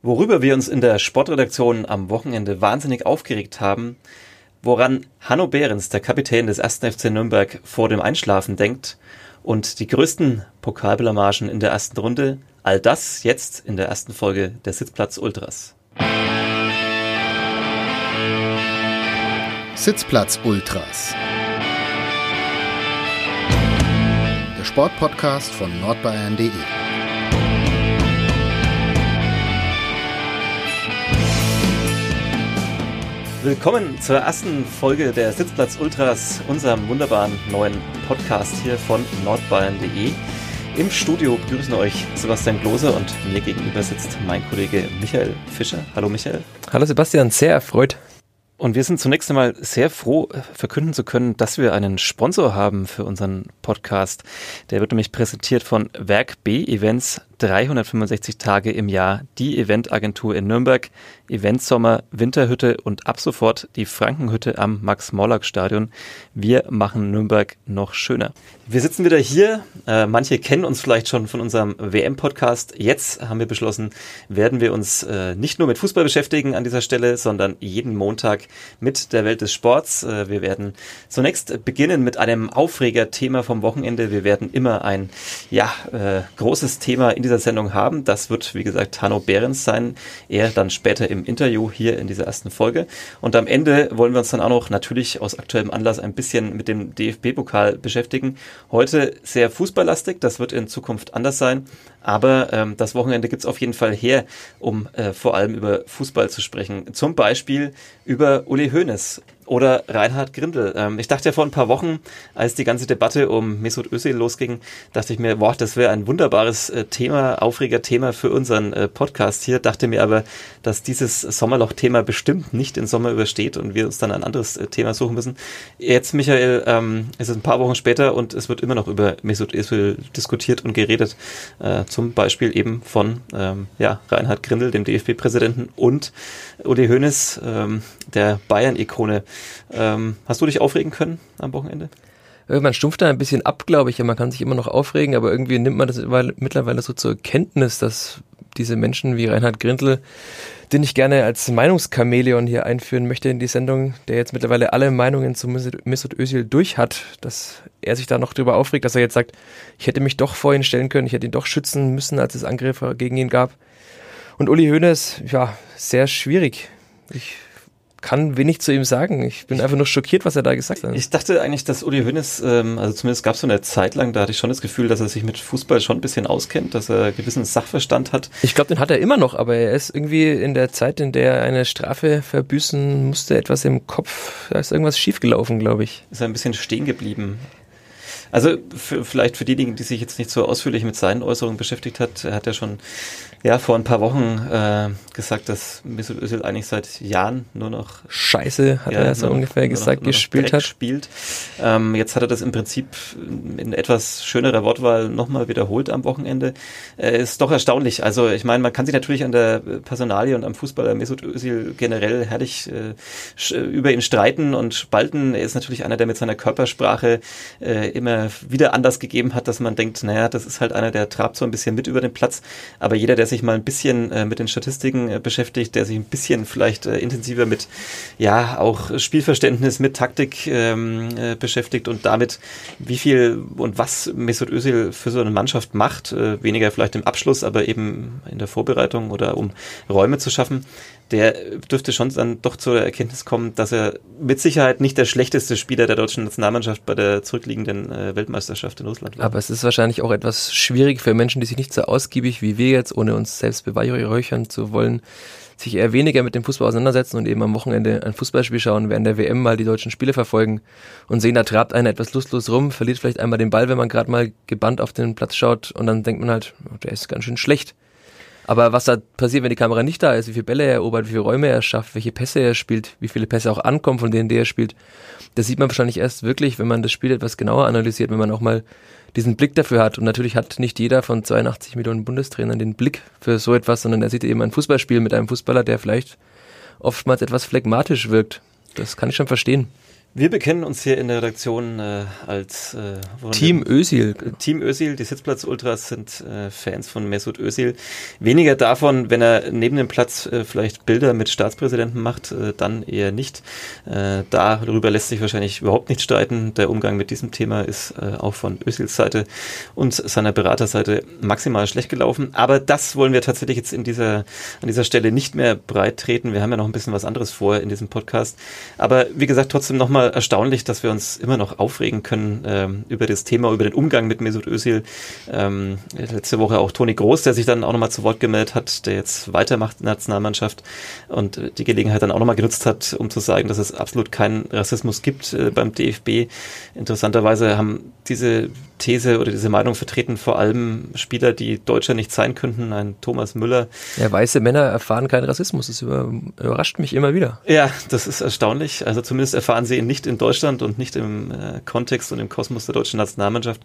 Worüber wir uns in der Sportredaktion am Wochenende wahnsinnig aufgeregt haben, woran Hanno Behrens, der Kapitän des 1. FC Nürnberg, vor dem Einschlafen denkt und die größten Pokalblamagen in der ersten Runde, all das jetzt in der ersten Folge der Sitzplatz Ultras. Sitzplatz Ultras. Der Sportpodcast von nordbayern.de. Willkommen zur ersten Folge der Sitzplatz Ultras, unserem wunderbaren neuen Podcast hier von nordbayern.de. Im Studio begrüßen euch Sebastian Klose und mir gegenüber sitzt mein Kollege Michael Fischer. Hallo Michael. Hallo Sebastian, sehr erfreut. Und wir sind zunächst einmal sehr froh, verkünden zu können, dass wir einen Sponsor haben für unseren Podcast. Der wird nämlich präsentiert von Werk B Events 365 Tage im Jahr, die Eventagentur in Nürnberg, Eventsommer, Winterhütte und ab sofort die Frankenhütte am Max-Morlock-Stadion. Wir machen Nürnberg noch schöner. Wir sitzen wieder hier. Äh, manche kennen uns vielleicht schon von unserem WM-Podcast. Jetzt haben wir beschlossen, werden wir uns äh, nicht nur mit Fußball beschäftigen an dieser Stelle, sondern jeden Montag mit der Welt des Sports. Äh, wir werden zunächst beginnen mit einem Aufreger-Thema vom Wochenende. Wir werden immer ein ja, äh, großes Thema in dieser Sendung haben. Das wird, wie gesagt, Hanno Behrens sein. Er dann später im Interview hier in dieser ersten Folge. Und am Ende wollen wir uns dann auch noch natürlich aus aktuellem Anlass ein bisschen mit dem DFB-Pokal beschäftigen. Heute sehr fußballlastig, das wird in Zukunft anders sein. Aber ähm, das Wochenende gibt's auf jeden Fall her, um äh, vor allem über Fußball zu sprechen. Zum Beispiel über Uli Hoeneß oder Reinhard Grindel. Ähm, ich dachte ja vor ein paar Wochen, als die ganze Debatte um Mesut Özil losging, dachte ich mir, boah, das wäre ein wunderbares äh, Thema, aufreger Thema für unseren äh, Podcast hier. Dachte mir aber, dass dieses Sommerloch-Thema bestimmt nicht den Sommer übersteht und wir uns dann ein anderes äh, Thema suchen müssen. Jetzt, Michael, ähm, ist es ein paar Wochen später und es wird immer noch über Mesut Özil diskutiert und geredet. Äh, zum Beispiel eben von ähm, ja, Reinhard Grindel, dem DFB-Präsidenten und Uli Hoeneß, ähm, der Bayern-Ikone. Ähm, hast du dich aufregen können am Wochenende? Man stumpft da ein bisschen ab, glaube ich. Ja, man kann sich immer noch aufregen, aber irgendwie nimmt man das mittlerweile so zur Kenntnis, dass diese Menschen wie Reinhard Grindel, den ich gerne als Meinungschamäleon hier einführen möchte in die Sendung, der jetzt mittlerweile alle Meinungen zu Mesut Özil durch hat, dass er sich da noch drüber aufregt, dass er jetzt sagt, ich hätte mich doch vor ihn stellen können, ich hätte ihn doch schützen müssen, als es Angriffe gegen ihn gab. Und Uli Hoeneß, ja, sehr schwierig. Ich kann wenig zu ihm sagen. Ich bin einfach nur schockiert, was er da gesagt hat. Ich dachte eigentlich, dass Uli Hoeneß, ähm, also zumindest gab es so eine Zeit lang, da hatte ich schon das Gefühl, dass er sich mit Fußball schon ein bisschen auskennt, dass er gewissen Sachverstand hat. Ich glaube, den hat er immer noch, aber er ist irgendwie in der Zeit, in der er eine Strafe verbüßen musste, etwas im Kopf, da ist irgendwas schiefgelaufen, glaube ich. Ist er ein bisschen stehen geblieben. Also für, vielleicht für diejenigen, die sich jetzt nicht so ausführlich mit seinen Äußerungen beschäftigt hat, er hat ja schon ja, vor ein paar Wochen äh, gesagt, dass Mesut Özil eigentlich seit Jahren nur noch Scheiße, hat ja, er so ungefähr noch, gesagt, noch, gespielt hat. Spielt. Ähm, jetzt hat er das im Prinzip in etwas schönerer Wortwahl nochmal wiederholt am Wochenende. Äh, ist doch erstaunlich. Also ich meine, man kann sich natürlich an der Personalie und am Fußballer Mesut Özil generell herrlich äh, über ihn streiten und spalten. Er ist natürlich einer, der mit seiner Körpersprache äh, wieder anders gegeben hat, dass man denkt, naja, das ist halt einer, der trabt so ein bisschen mit über den Platz. Aber jeder, der sich mal ein bisschen äh, mit den Statistiken äh, beschäftigt, der sich ein bisschen vielleicht äh, intensiver mit ja auch Spielverständnis, mit Taktik ähm, äh, beschäftigt und damit, wie viel und was Mesut Özil für so eine Mannschaft macht, äh, weniger vielleicht im Abschluss, aber eben in der Vorbereitung oder um Räume zu schaffen, der dürfte schon dann doch zur Erkenntnis kommen, dass er mit Sicherheit nicht der schlechteste Spieler der deutschen Nationalmannschaft bei der zurückliegenden äh, Weltmeisterschaft in Russland war. Aber es ist wahrscheinlich auch etwas schwierig für Menschen, die sich nicht so ausgiebig wie wir jetzt, ohne uns selbst beweihräuchern zu wollen, sich eher weniger mit dem Fußball auseinandersetzen und eben am Wochenende ein Fußballspiel schauen, während der WM mal die deutschen Spiele verfolgen und sehen, da trabt einer etwas lustlos rum, verliert vielleicht einmal den Ball, wenn man gerade mal gebannt auf den Platz schaut und dann denkt man halt, oh, der ist ganz schön schlecht. Aber was da passiert, wenn die Kamera nicht da ist, wie viele Bälle er erobert, wie viele Räume er schafft, welche Pässe er spielt, wie viele Pässe auch ankommen, von denen der spielt, das sieht man wahrscheinlich erst wirklich, wenn man das Spiel etwas genauer analysiert, wenn man auch mal diesen Blick dafür hat. Und natürlich hat nicht jeder von 82 Millionen Bundestrainern den Blick für so etwas, sondern er sieht eben ein Fußballspiel mit einem Fußballer, der vielleicht oftmals etwas phlegmatisch wirkt. Das kann ich schon verstehen. Wir bekennen uns hier in der Redaktion äh, als äh, Team Ösil. Team Ösil. Die Sitzplatz-Ultras sind äh, Fans von Mesut Özil. Weniger davon, wenn er neben dem Platz äh, vielleicht Bilder mit Staatspräsidenten macht, äh, dann eher nicht. Äh, darüber lässt sich wahrscheinlich überhaupt nicht streiten. Der Umgang mit diesem Thema ist auch von Özils Seite und seiner Beraterseite maximal schlecht gelaufen. Aber das wollen wir tatsächlich jetzt in dieser, an dieser Stelle nicht mehr breit treten. Wir haben ja noch ein bisschen was anderes vor in diesem Podcast. Aber wie gesagt, trotzdem nochmal erstaunlich, dass wir uns immer noch aufregen können ähm, über das Thema, über den Umgang mit Mesut Özil. Ähm, letzte Woche auch Toni Groß, der sich dann auch nochmal zu Wort gemeldet hat, der jetzt weitermacht in der Nationalmannschaft und die Gelegenheit dann auch nochmal genutzt hat, um zu sagen, dass es absolut keinen Rassismus gibt äh, beim DFB. Interessanterweise haben diese These oder diese Meinung vertreten vor allem Spieler, die Deutscher nicht sein könnten, ein Thomas Müller. Ja, weiße Männer erfahren keinen Rassismus. Das überrascht mich immer wieder. Ja, das ist erstaunlich. Also zumindest erfahren sie ihn nicht in Deutschland und nicht im äh, Kontext und im Kosmos der deutschen Nationalmannschaft.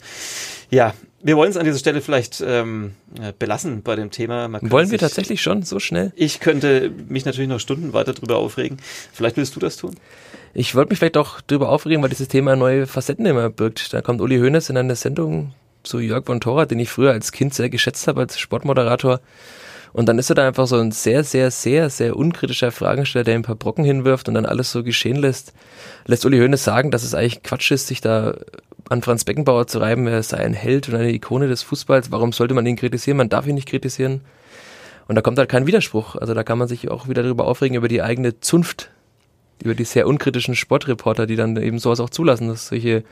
Ja, wir wollen es an dieser Stelle vielleicht ähm, äh, belassen bei dem Thema. Wollen wir tatsächlich schon so schnell? Ich könnte mich natürlich noch Stunden weiter drüber aufregen. Vielleicht willst du das tun? Ich wollte mich vielleicht auch drüber aufregen, weil dieses Thema neue Facetten immer birgt. Da kommt Uli Hoeneß in eine Sendung zu Jörg von Thora, den ich früher als Kind sehr geschätzt habe als Sportmoderator. Und dann ist er da einfach so ein sehr, sehr, sehr, sehr unkritischer Fragensteller, der ein paar Brocken hinwirft und dann alles so geschehen lässt. Lässt Uli Hoeneß sagen, dass es eigentlich Quatsch ist, sich da an Franz Beckenbauer zu reiben, er sei ein Held und eine Ikone des Fußballs. Warum sollte man ihn kritisieren? Man darf ihn nicht kritisieren. Und da kommt halt kein Widerspruch. Also da kann man sich auch wieder darüber aufregen, über die eigene Zunft, über die sehr unkritischen Sportreporter, die dann eben sowas auch zulassen, dass solche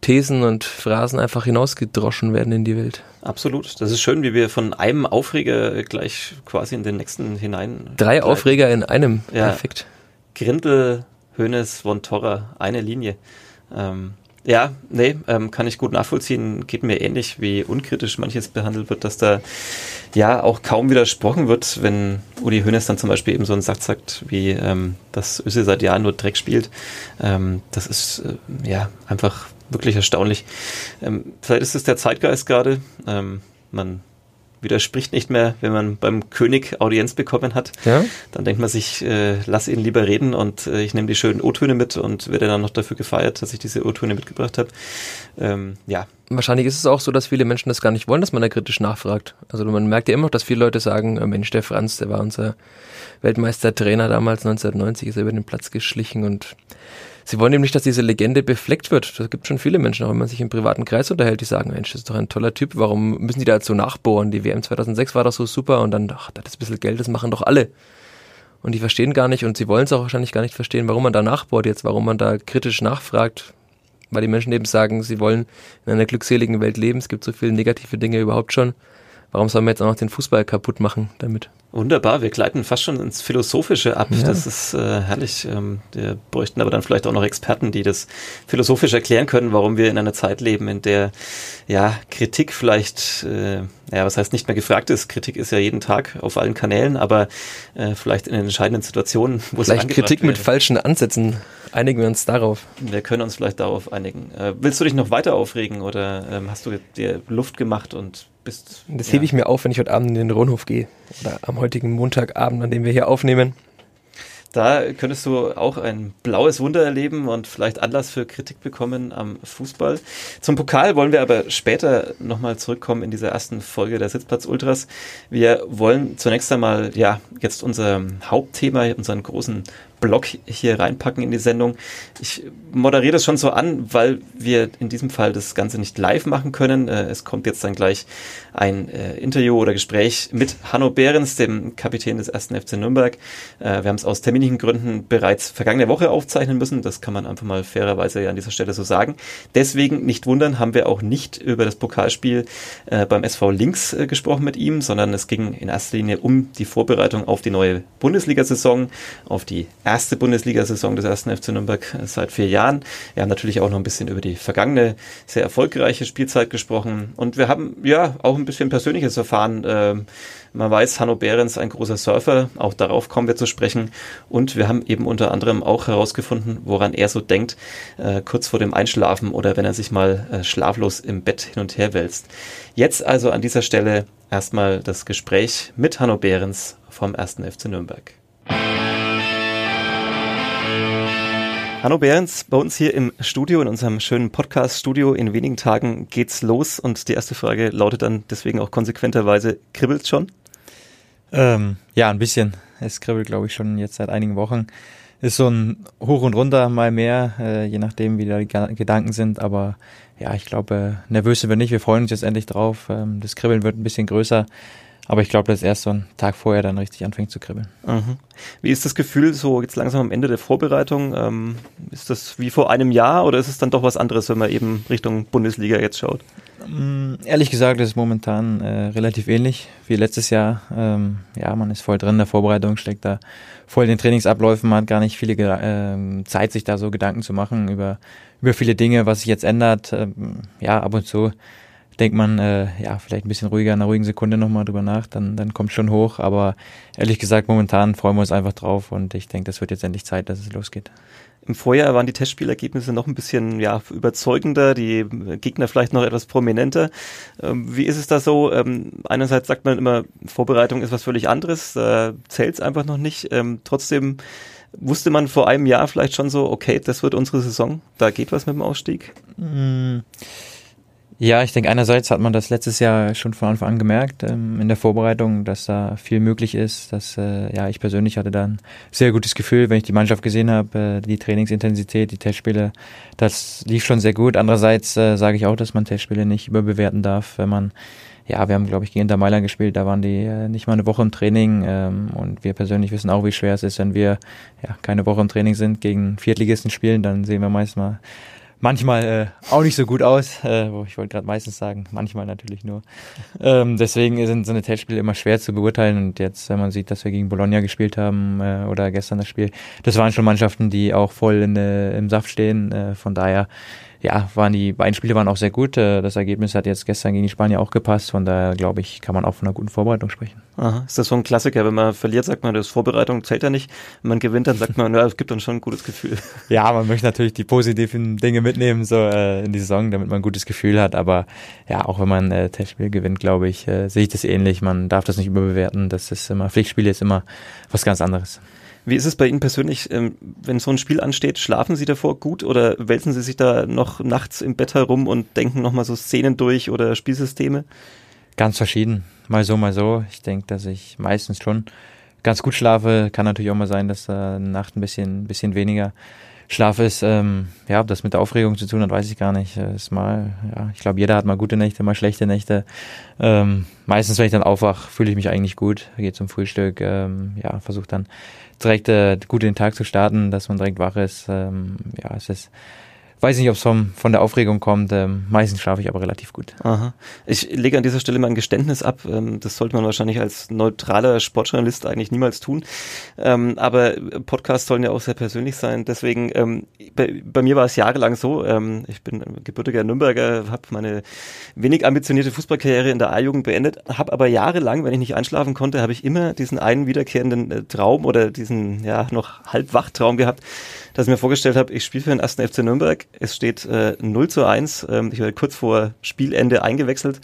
Thesen und Phrasen einfach hinausgedroschen werden in die Welt. Absolut. Das ist schön, wie wir von einem Aufreger gleich quasi in den nächsten hinein. Drei bleiben. Aufreger in einem. Ja. Perfekt. Grindel, Hönes, von Torra, eine Linie. Ähm, ja, nee, ähm, kann ich gut nachvollziehen. Geht mir ähnlich, wie unkritisch manches behandelt wird, dass da ja auch kaum widersprochen wird, wenn Uli Hoeneß dann zum Beispiel eben so einen Satz sagt, wie ähm, dass Öse seit Jahren nur Dreck spielt. Ähm, das ist äh, ja einfach wirklich erstaunlich. Ähm, vielleicht ist es der Zeitgeist gerade. Ähm, man widerspricht nicht mehr, wenn man beim König Audienz bekommen hat. Ja? Dann denkt man sich, äh, lass ihn lieber reden und äh, ich nehme die schönen O-Töne mit und werde dann noch dafür gefeiert, dass ich diese O-Töne mitgebracht habe. Ähm, ja. Wahrscheinlich ist es auch so, dass viele Menschen das gar nicht wollen, dass man da kritisch nachfragt. Also man merkt ja immer noch, dass viele Leute sagen, äh, Mensch, der Franz, der war unser Weltmeistertrainer damals 1990, ist er über den Platz geschlichen und sie wollen eben nicht, dass diese Legende befleckt wird. Das gibt schon viele Menschen, auch wenn man sich im privaten Kreis unterhält, die sagen, Mensch, das ist doch ein toller Typ, warum müssen die da jetzt so nachbohren? Die WM 2006 war doch so super und dann, ach, das ist ein bisschen Geld, das machen doch alle. Und die verstehen gar nicht und sie wollen es auch wahrscheinlich gar nicht verstehen, warum man da nachbohrt jetzt, warum man da kritisch nachfragt, weil die Menschen eben sagen, sie wollen in einer glückseligen Welt leben, es gibt so viele negative Dinge überhaupt schon. Warum sollen wir jetzt auch noch den Fußball kaputt machen damit? Wunderbar, wir gleiten fast schon ins Philosophische ab. Ja. Das ist äh, herrlich. Ähm, wir bräuchten aber dann vielleicht auch noch Experten, die das philosophisch erklären können, warum wir in einer Zeit leben, in der ja Kritik vielleicht, äh, ja, was heißt nicht mehr gefragt ist. Kritik ist ja jeden Tag auf allen Kanälen, aber äh, vielleicht in entscheidenden Situationen, wo es Vielleicht Kritik wäre. mit falschen Ansätzen. Einigen wir uns darauf. Wir können uns vielleicht darauf einigen. Äh, willst du dich noch weiter aufregen oder ähm, hast du dir Luft gemacht und bist. Das ja. hebe ich mir auf, wenn ich heute Abend in den Rundhof gehe. Oder am heutigen Montagabend, an dem wir hier aufnehmen. Da könntest du auch ein blaues Wunder erleben und vielleicht Anlass für Kritik bekommen am Fußball. Zum Pokal wollen wir aber später nochmal zurückkommen in dieser ersten Folge der Sitzplatz Ultras. Wir wollen zunächst einmal, ja, jetzt unser Hauptthema, unseren großen Blog hier reinpacken in die Sendung. Ich moderiere das schon so an, weil wir in diesem Fall das Ganze nicht live machen können. Äh, es kommt jetzt dann gleich ein äh, Interview oder Gespräch mit Hanno Behrens, dem Kapitän des ersten FC Nürnberg. Äh, wir haben es aus terminlichen Gründen bereits vergangene Woche aufzeichnen müssen. Das kann man einfach mal fairerweise an dieser Stelle so sagen. Deswegen nicht wundern, haben wir auch nicht über das Pokalspiel beim SV Links gesprochen mit ihm, sondern es ging in erster Linie um die Vorbereitung auf die neue Bundesliga-Saison, auf die erste Bundesliga-Saison des ersten FC Nürnberg seit vier Jahren. Wir haben natürlich auch noch ein bisschen über die vergangene, sehr erfolgreiche Spielzeit gesprochen. Und wir haben ja auch ein bisschen Persönliches erfahren. Ähm, man weiß, Hanno Behrens ein großer Surfer, auch darauf kommen wir zu sprechen. Und wir haben eben unter anderem auch herausgefunden, woran er so denkt, äh, kurz vor dem Einschlafen oder wenn er sich mal äh, schlaflos im Bett hin und her wälzt. Jetzt also an dieser Stelle erstmal das Gespräch mit Hanno Behrens vom ersten FC Nürnberg. Hanno Behrens, bei uns hier im Studio, in unserem schönen Podcast-Studio. In wenigen Tagen geht's los und die erste Frage lautet dann deswegen auch konsequenterweise, kribbelt's schon? Ähm, ja, ein bisschen. Es kribbelt, glaube ich, schon jetzt seit einigen Wochen. Ist so ein Hoch und Runter, mal mehr, äh, je nachdem, wie da die Gedanken sind. Aber ja, ich glaube, äh, nervös sind wir nicht. Wir freuen uns jetzt endlich drauf. Ähm, das Kribbeln wird ein bisschen größer. Aber ich glaube, dass erst so ein Tag vorher dann richtig anfängt zu kribbeln. Mhm. Wie ist das Gefühl so jetzt langsam am Ende der Vorbereitung? Ähm, ist das wie vor einem Jahr oder ist es dann doch was anderes, wenn man eben Richtung Bundesliga jetzt schaut? Mm, ehrlich gesagt ist es momentan äh, relativ ähnlich wie letztes Jahr. Ähm, ja, man ist voll drin in der Vorbereitung, steckt da voll in den Trainingsabläufen, man hat gar nicht viele äh, Zeit, sich da so Gedanken zu machen über, über viele Dinge, was sich jetzt ändert. Ähm, ja, ab und zu denkt man, äh, ja, vielleicht ein bisschen ruhiger, in einer ruhigen Sekunde nochmal drüber nach, dann, dann kommt schon hoch. Aber ehrlich gesagt, momentan freuen wir uns einfach drauf und ich denke, das wird jetzt endlich Zeit, dass es losgeht. Im Vorjahr waren die Testspielergebnisse noch ein bisschen ja, überzeugender, die Gegner vielleicht noch etwas prominenter. Ähm, wie ist es da so? Ähm, einerseits sagt man immer, Vorbereitung ist was völlig anderes, da äh, zählt es einfach noch nicht. Ähm, trotzdem wusste man vor einem Jahr vielleicht schon so, okay, das wird unsere Saison, da geht was mit dem Ausstieg? Mmh. Ja, ich denke, einerseits hat man das letztes Jahr schon von Anfang an gemerkt ähm, in der Vorbereitung, dass da viel möglich ist. Dass, äh, ja, ich persönlich hatte da ein sehr gutes Gefühl, wenn ich die Mannschaft gesehen habe, äh, die Trainingsintensität, die Testspiele, das lief schon sehr gut. Andererseits äh, sage ich auch, dass man Testspiele nicht überbewerten darf, wenn man ja, wir haben, glaube ich, gegen Inter Mailand gespielt, da waren die äh, nicht mal eine Woche im Training ähm, und wir persönlich wissen auch, wie schwer es ist, wenn wir ja keine Woche im Training sind, gegen Viertligisten spielen, dann sehen wir meist mal manchmal äh, auch nicht so gut aus. Äh, ich wollte gerade meistens sagen, manchmal natürlich nur. Ähm, deswegen sind so eine Testspiele immer schwer zu beurteilen. Und jetzt, wenn man sieht, dass wir gegen Bologna gespielt haben äh, oder gestern das Spiel, das waren schon Mannschaften, die auch voll in, äh, im Saft stehen. Äh, von daher ja, waren die beiden Spiele waren auch sehr gut. Äh, das Ergebnis hat jetzt gestern gegen die Spanier auch gepasst. Von daher, glaube ich, kann man auch von einer guten Vorbereitung sprechen. Aha. Ist das so ein Klassiker? Wenn man verliert, sagt man, das Vorbereitung zählt ja nicht. Wenn man gewinnt, dann sagt man, ja, es gibt dann schon ein gutes Gefühl. Ja, man möchte natürlich die positiven Dinge mitnehmen, so äh, in die Saison, damit man ein gutes Gefühl hat. Aber ja, auch wenn man äh, Testspiel gewinnt, glaube ich, äh, sehe ich das ähnlich. Man darf das nicht überbewerten. Das ist immer, Pflichtspiel ist immer was ganz anderes. Wie ist es bei Ihnen persönlich, ähm, wenn so ein Spiel ansteht, schlafen Sie davor gut oder wälzen Sie sich da noch nachts im Bett herum und denken nochmal so Szenen durch oder Spielsysteme? Ganz verschieden. Mal so, mal so. Ich denke, dass ich meistens schon ganz gut schlafe. Kann natürlich auch mal sein, dass da eine Nacht ein bisschen, bisschen weniger Schlaf ist. Ähm, ja, ob das mit der Aufregung zu tun hat, weiß ich gar nicht. Ist mal, ja, ich glaube, jeder hat mal gute Nächte, mal schlechte Nächte. Ähm, meistens, wenn ich dann aufwache, fühle ich mich eigentlich gut. Gehe zum Frühstück, ähm, ja, versuche dann direkt äh, gut den Tag zu starten, dass man direkt wach ist. Ähm, ja, es ist weiß nicht, ob es von der Aufregung kommt. Ähm, meistens schlafe ich aber relativ gut. Aha. Ich lege an dieser Stelle mal ein Geständnis ab. Ähm, das sollte man wahrscheinlich als neutraler Sportjournalist eigentlich niemals tun. Ähm, aber Podcasts sollen ja auch sehr persönlich sein. Deswegen, ähm, bei, bei, mir war es jahrelang so. Ähm, ich bin gebürtiger Nürnberger, habe meine wenig ambitionierte Fußballkarriere in der A-Jugend beendet, habe aber jahrelang, wenn ich nicht einschlafen konnte, habe ich immer diesen einen wiederkehrenden äh, Traum oder diesen ja noch halb Wachtraum gehabt, dass ich mir vorgestellt habe, ich spiele für den ersten FC Nürnberg. Es steht äh, 0 zu 1. Ähm, ich werde kurz vor Spielende eingewechselt.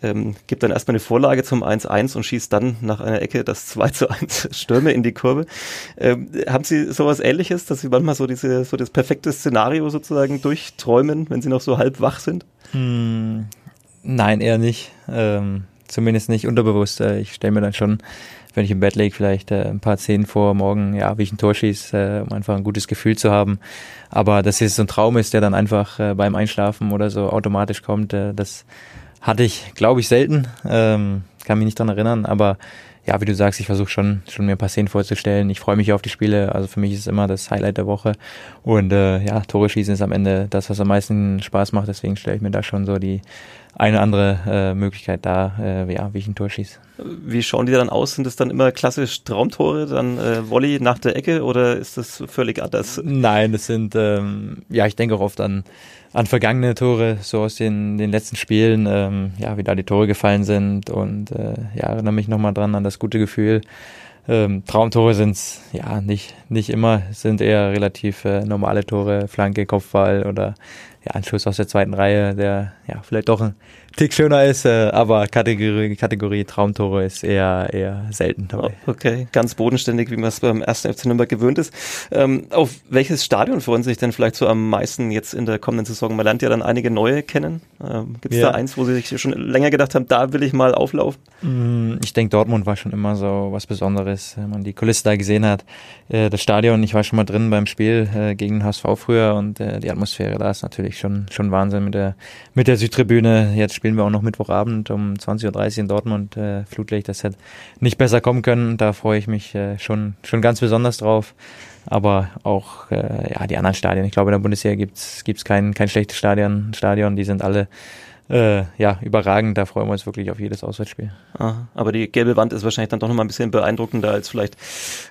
Ähm, gibt dann erstmal eine Vorlage zum 1-1 und schießt dann nach einer Ecke das 2 zu 1 Stürme in die Kurve. Ähm, haben Sie sowas ähnliches, dass Sie manchmal so diese, so das perfekte Szenario sozusagen durchträumen, wenn Sie noch so halb wach sind? Hm, nein, eher nicht. Ähm, zumindest nicht unterbewusst. Äh, ich stelle mir dann schon wenn ich im Bett lege, vielleicht äh, ein paar Szenen vor morgen, ja, wie ich ein Tor schieße, äh, um einfach ein gutes Gefühl zu haben. Aber dass es so ein Traum ist, der dann einfach äh, beim Einschlafen oder so automatisch kommt, äh, das hatte ich, glaube ich, selten. Ähm, kann mich nicht dran erinnern, aber ja, wie du sagst, ich versuche schon, schon mir ein paar Szenen vorzustellen. Ich freue mich auf die Spiele. Also für mich ist es immer das Highlight der Woche. Und äh, ja, Tore schießen ist am Ende das, was am meisten Spaß macht. Deswegen stelle ich mir da schon so die eine andere äh, Möglichkeit da, äh, ja, wie ich ein Tor schieße. Wie schauen die dann aus? Sind das dann immer klassisch Traumtore, dann äh, Volley nach der Ecke oder ist das völlig anders? Nein, das sind, ähm, ja, ich denke auch oft an, an vergangene Tore, so aus den, den letzten Spielen, ähm, ja, wie da die Tore gefallen sind. Und äh, ja, erinnere mich nochmal dran an das gute Gefühl. Ähm, Traumtore sind's ja nicht nicht immer, sind eher relativ äh, normale Tore, Flanke, Kopfball oder ja, ein Schuss aus der zweiten Reihe, der ja vielleicht doch ein Tick schöner ist, äh, aber Kategorie, Kategorie Traumtore ist eher, eher selten dabei. Oh, okay, ganz bodenständig, wie man es beim ersten FC Nürnberg gewöhnt ist. Ähm, auf welches Stadion freuen Sie sich denn vielleicht so am meisten jetzt in der kommenden Saison? Man lernt ja dann einige neue kennen. Ähm, Gibt es ja. da eins, wo Sie sich schon länger gedacht haben, da will ich mal auflaufen? Mm, ich denke, Dortmund war schon immer so was Besonderes, wenn man die Kulisse da gesehen hat. Äh, das Stadion, ich war schon mal drin beim Spiel äh, gegen den HSV früher und die Atmosphäre da ist natürlich schon, schon Wahnsinn mit der, mit der Südtribüne. Jetzt spielen wir auch noch Mittwochabend um 20.30 Uhr in Dortmund. Äh, Flutlicht, das hätte nicht besser kommen können. Da freue ich mich äh, schon, schon ganz besonders drauf. Aber auch äh, ja, die anderen Stadien. Ich glaube, in der Bundesliga gibt's gibt's kein, kein schlechtes Stadion. Stadion. Die sind alle äh, ja, überragend. Da freuen wir uns wirklich auf jedes Auswärtsspiel. Aha, aber die gelbe Wand ist wahrscheinlich dann doch nochmal ein bisschen beeindruckender als vielleicht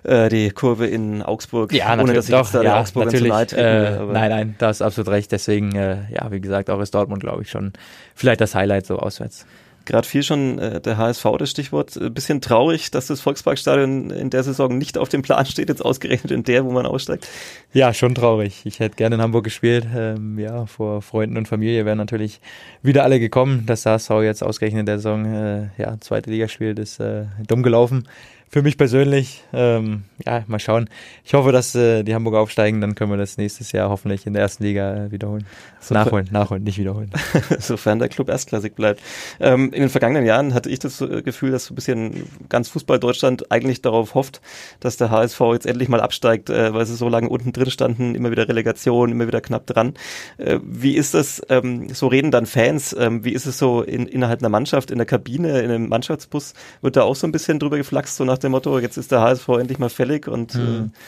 äh, die Kurve in Augsburg. Ja, ohne dass ich doch, da ja, natürlich. Leid äh, nein, nein, da ist absolut recht. Deswegen, äh, ja, wie gesagt, auch ist Dortmund, glaube ich, schon vielleicht das Highlight so auswärts gerade viel schon äh, der HSV, das Stichwort. Ein äh, bisschen traurig, dass das Volksparkstadion in der Saison nicht auf dem Plan steht, jetzt ausgerechnet in der, wo man aussteigt. Ja, schon traurig. Ich hätte gerne in Hamburg gespielt. Ähm, ja, vor Freunden und Familie wären natürlich wieder alle gekommen. Dass der HSV jetzt ausgerechnet in der Saison äh, ja, zweite Liga spielt, ist äh, dumm gelaufen für mich persönlich, ähm, ja, mal schauen. Ich hoffe, dass äh, die Hamburger aufsteigen, dann können wir das nächstes Jahr hoffentlich in der ersten Liga äh, wiederholen. So nachholen, nachholen, nicht wiederholen. Sofern der Club erstklassig bleibt. Ähm, in den vergangenen Jahren hatte ich das äh, Gefühl, dass so ein bisschen ganz Fußball Deutschland eigentlich darauf hofft, dass der HSV jetzt endlich mal absteigt, äh, weil sie so lange unten drin standen, immer wieder Relegation, immer wieder knapp dran. Äh, wie ist das, ähm, so reden dann Fans, ähm, wie ist es so in, innerhalb einer Mannschaft, in der Kabine, in einem Mannschaftsbus, wird da auch so ein bisschen drüber geflaxt, so nach nach dem Motto, jetzt ist der HSV endlich mal fällig und mhm. äh,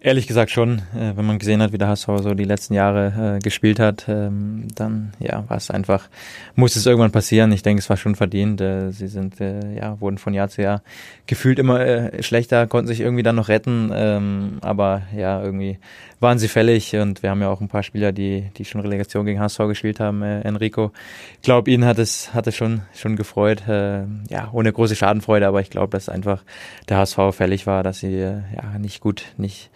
Ehrlich gesagt schon, äh, wenn man gesehen hat, wie der HSV so die letzten Jahre äh, gespielt hat, ähm, dann ja, war es einfach, muss es irgendwann passieren. Ich denke, es war schon verdient. Äh, sie sind äh, ja wurden von Jahr zu Jahr gefühlt immer äh, schlechter, konnten sich irgendwie dann noch retten, ähm, aber ja irgendwie waren sie fällig und wir haben ja auch ein paar Spieler, die die schon Relegation gegen HSV gespielt haben. Äh, Enrico, ich glaube, ihn hat es hat es schon schon gefreut, äh, ja ohne große Schadenfreude, aber ich glaube, dass einfach der HSV fällig war, dass sie äh, ja nicht gut nicht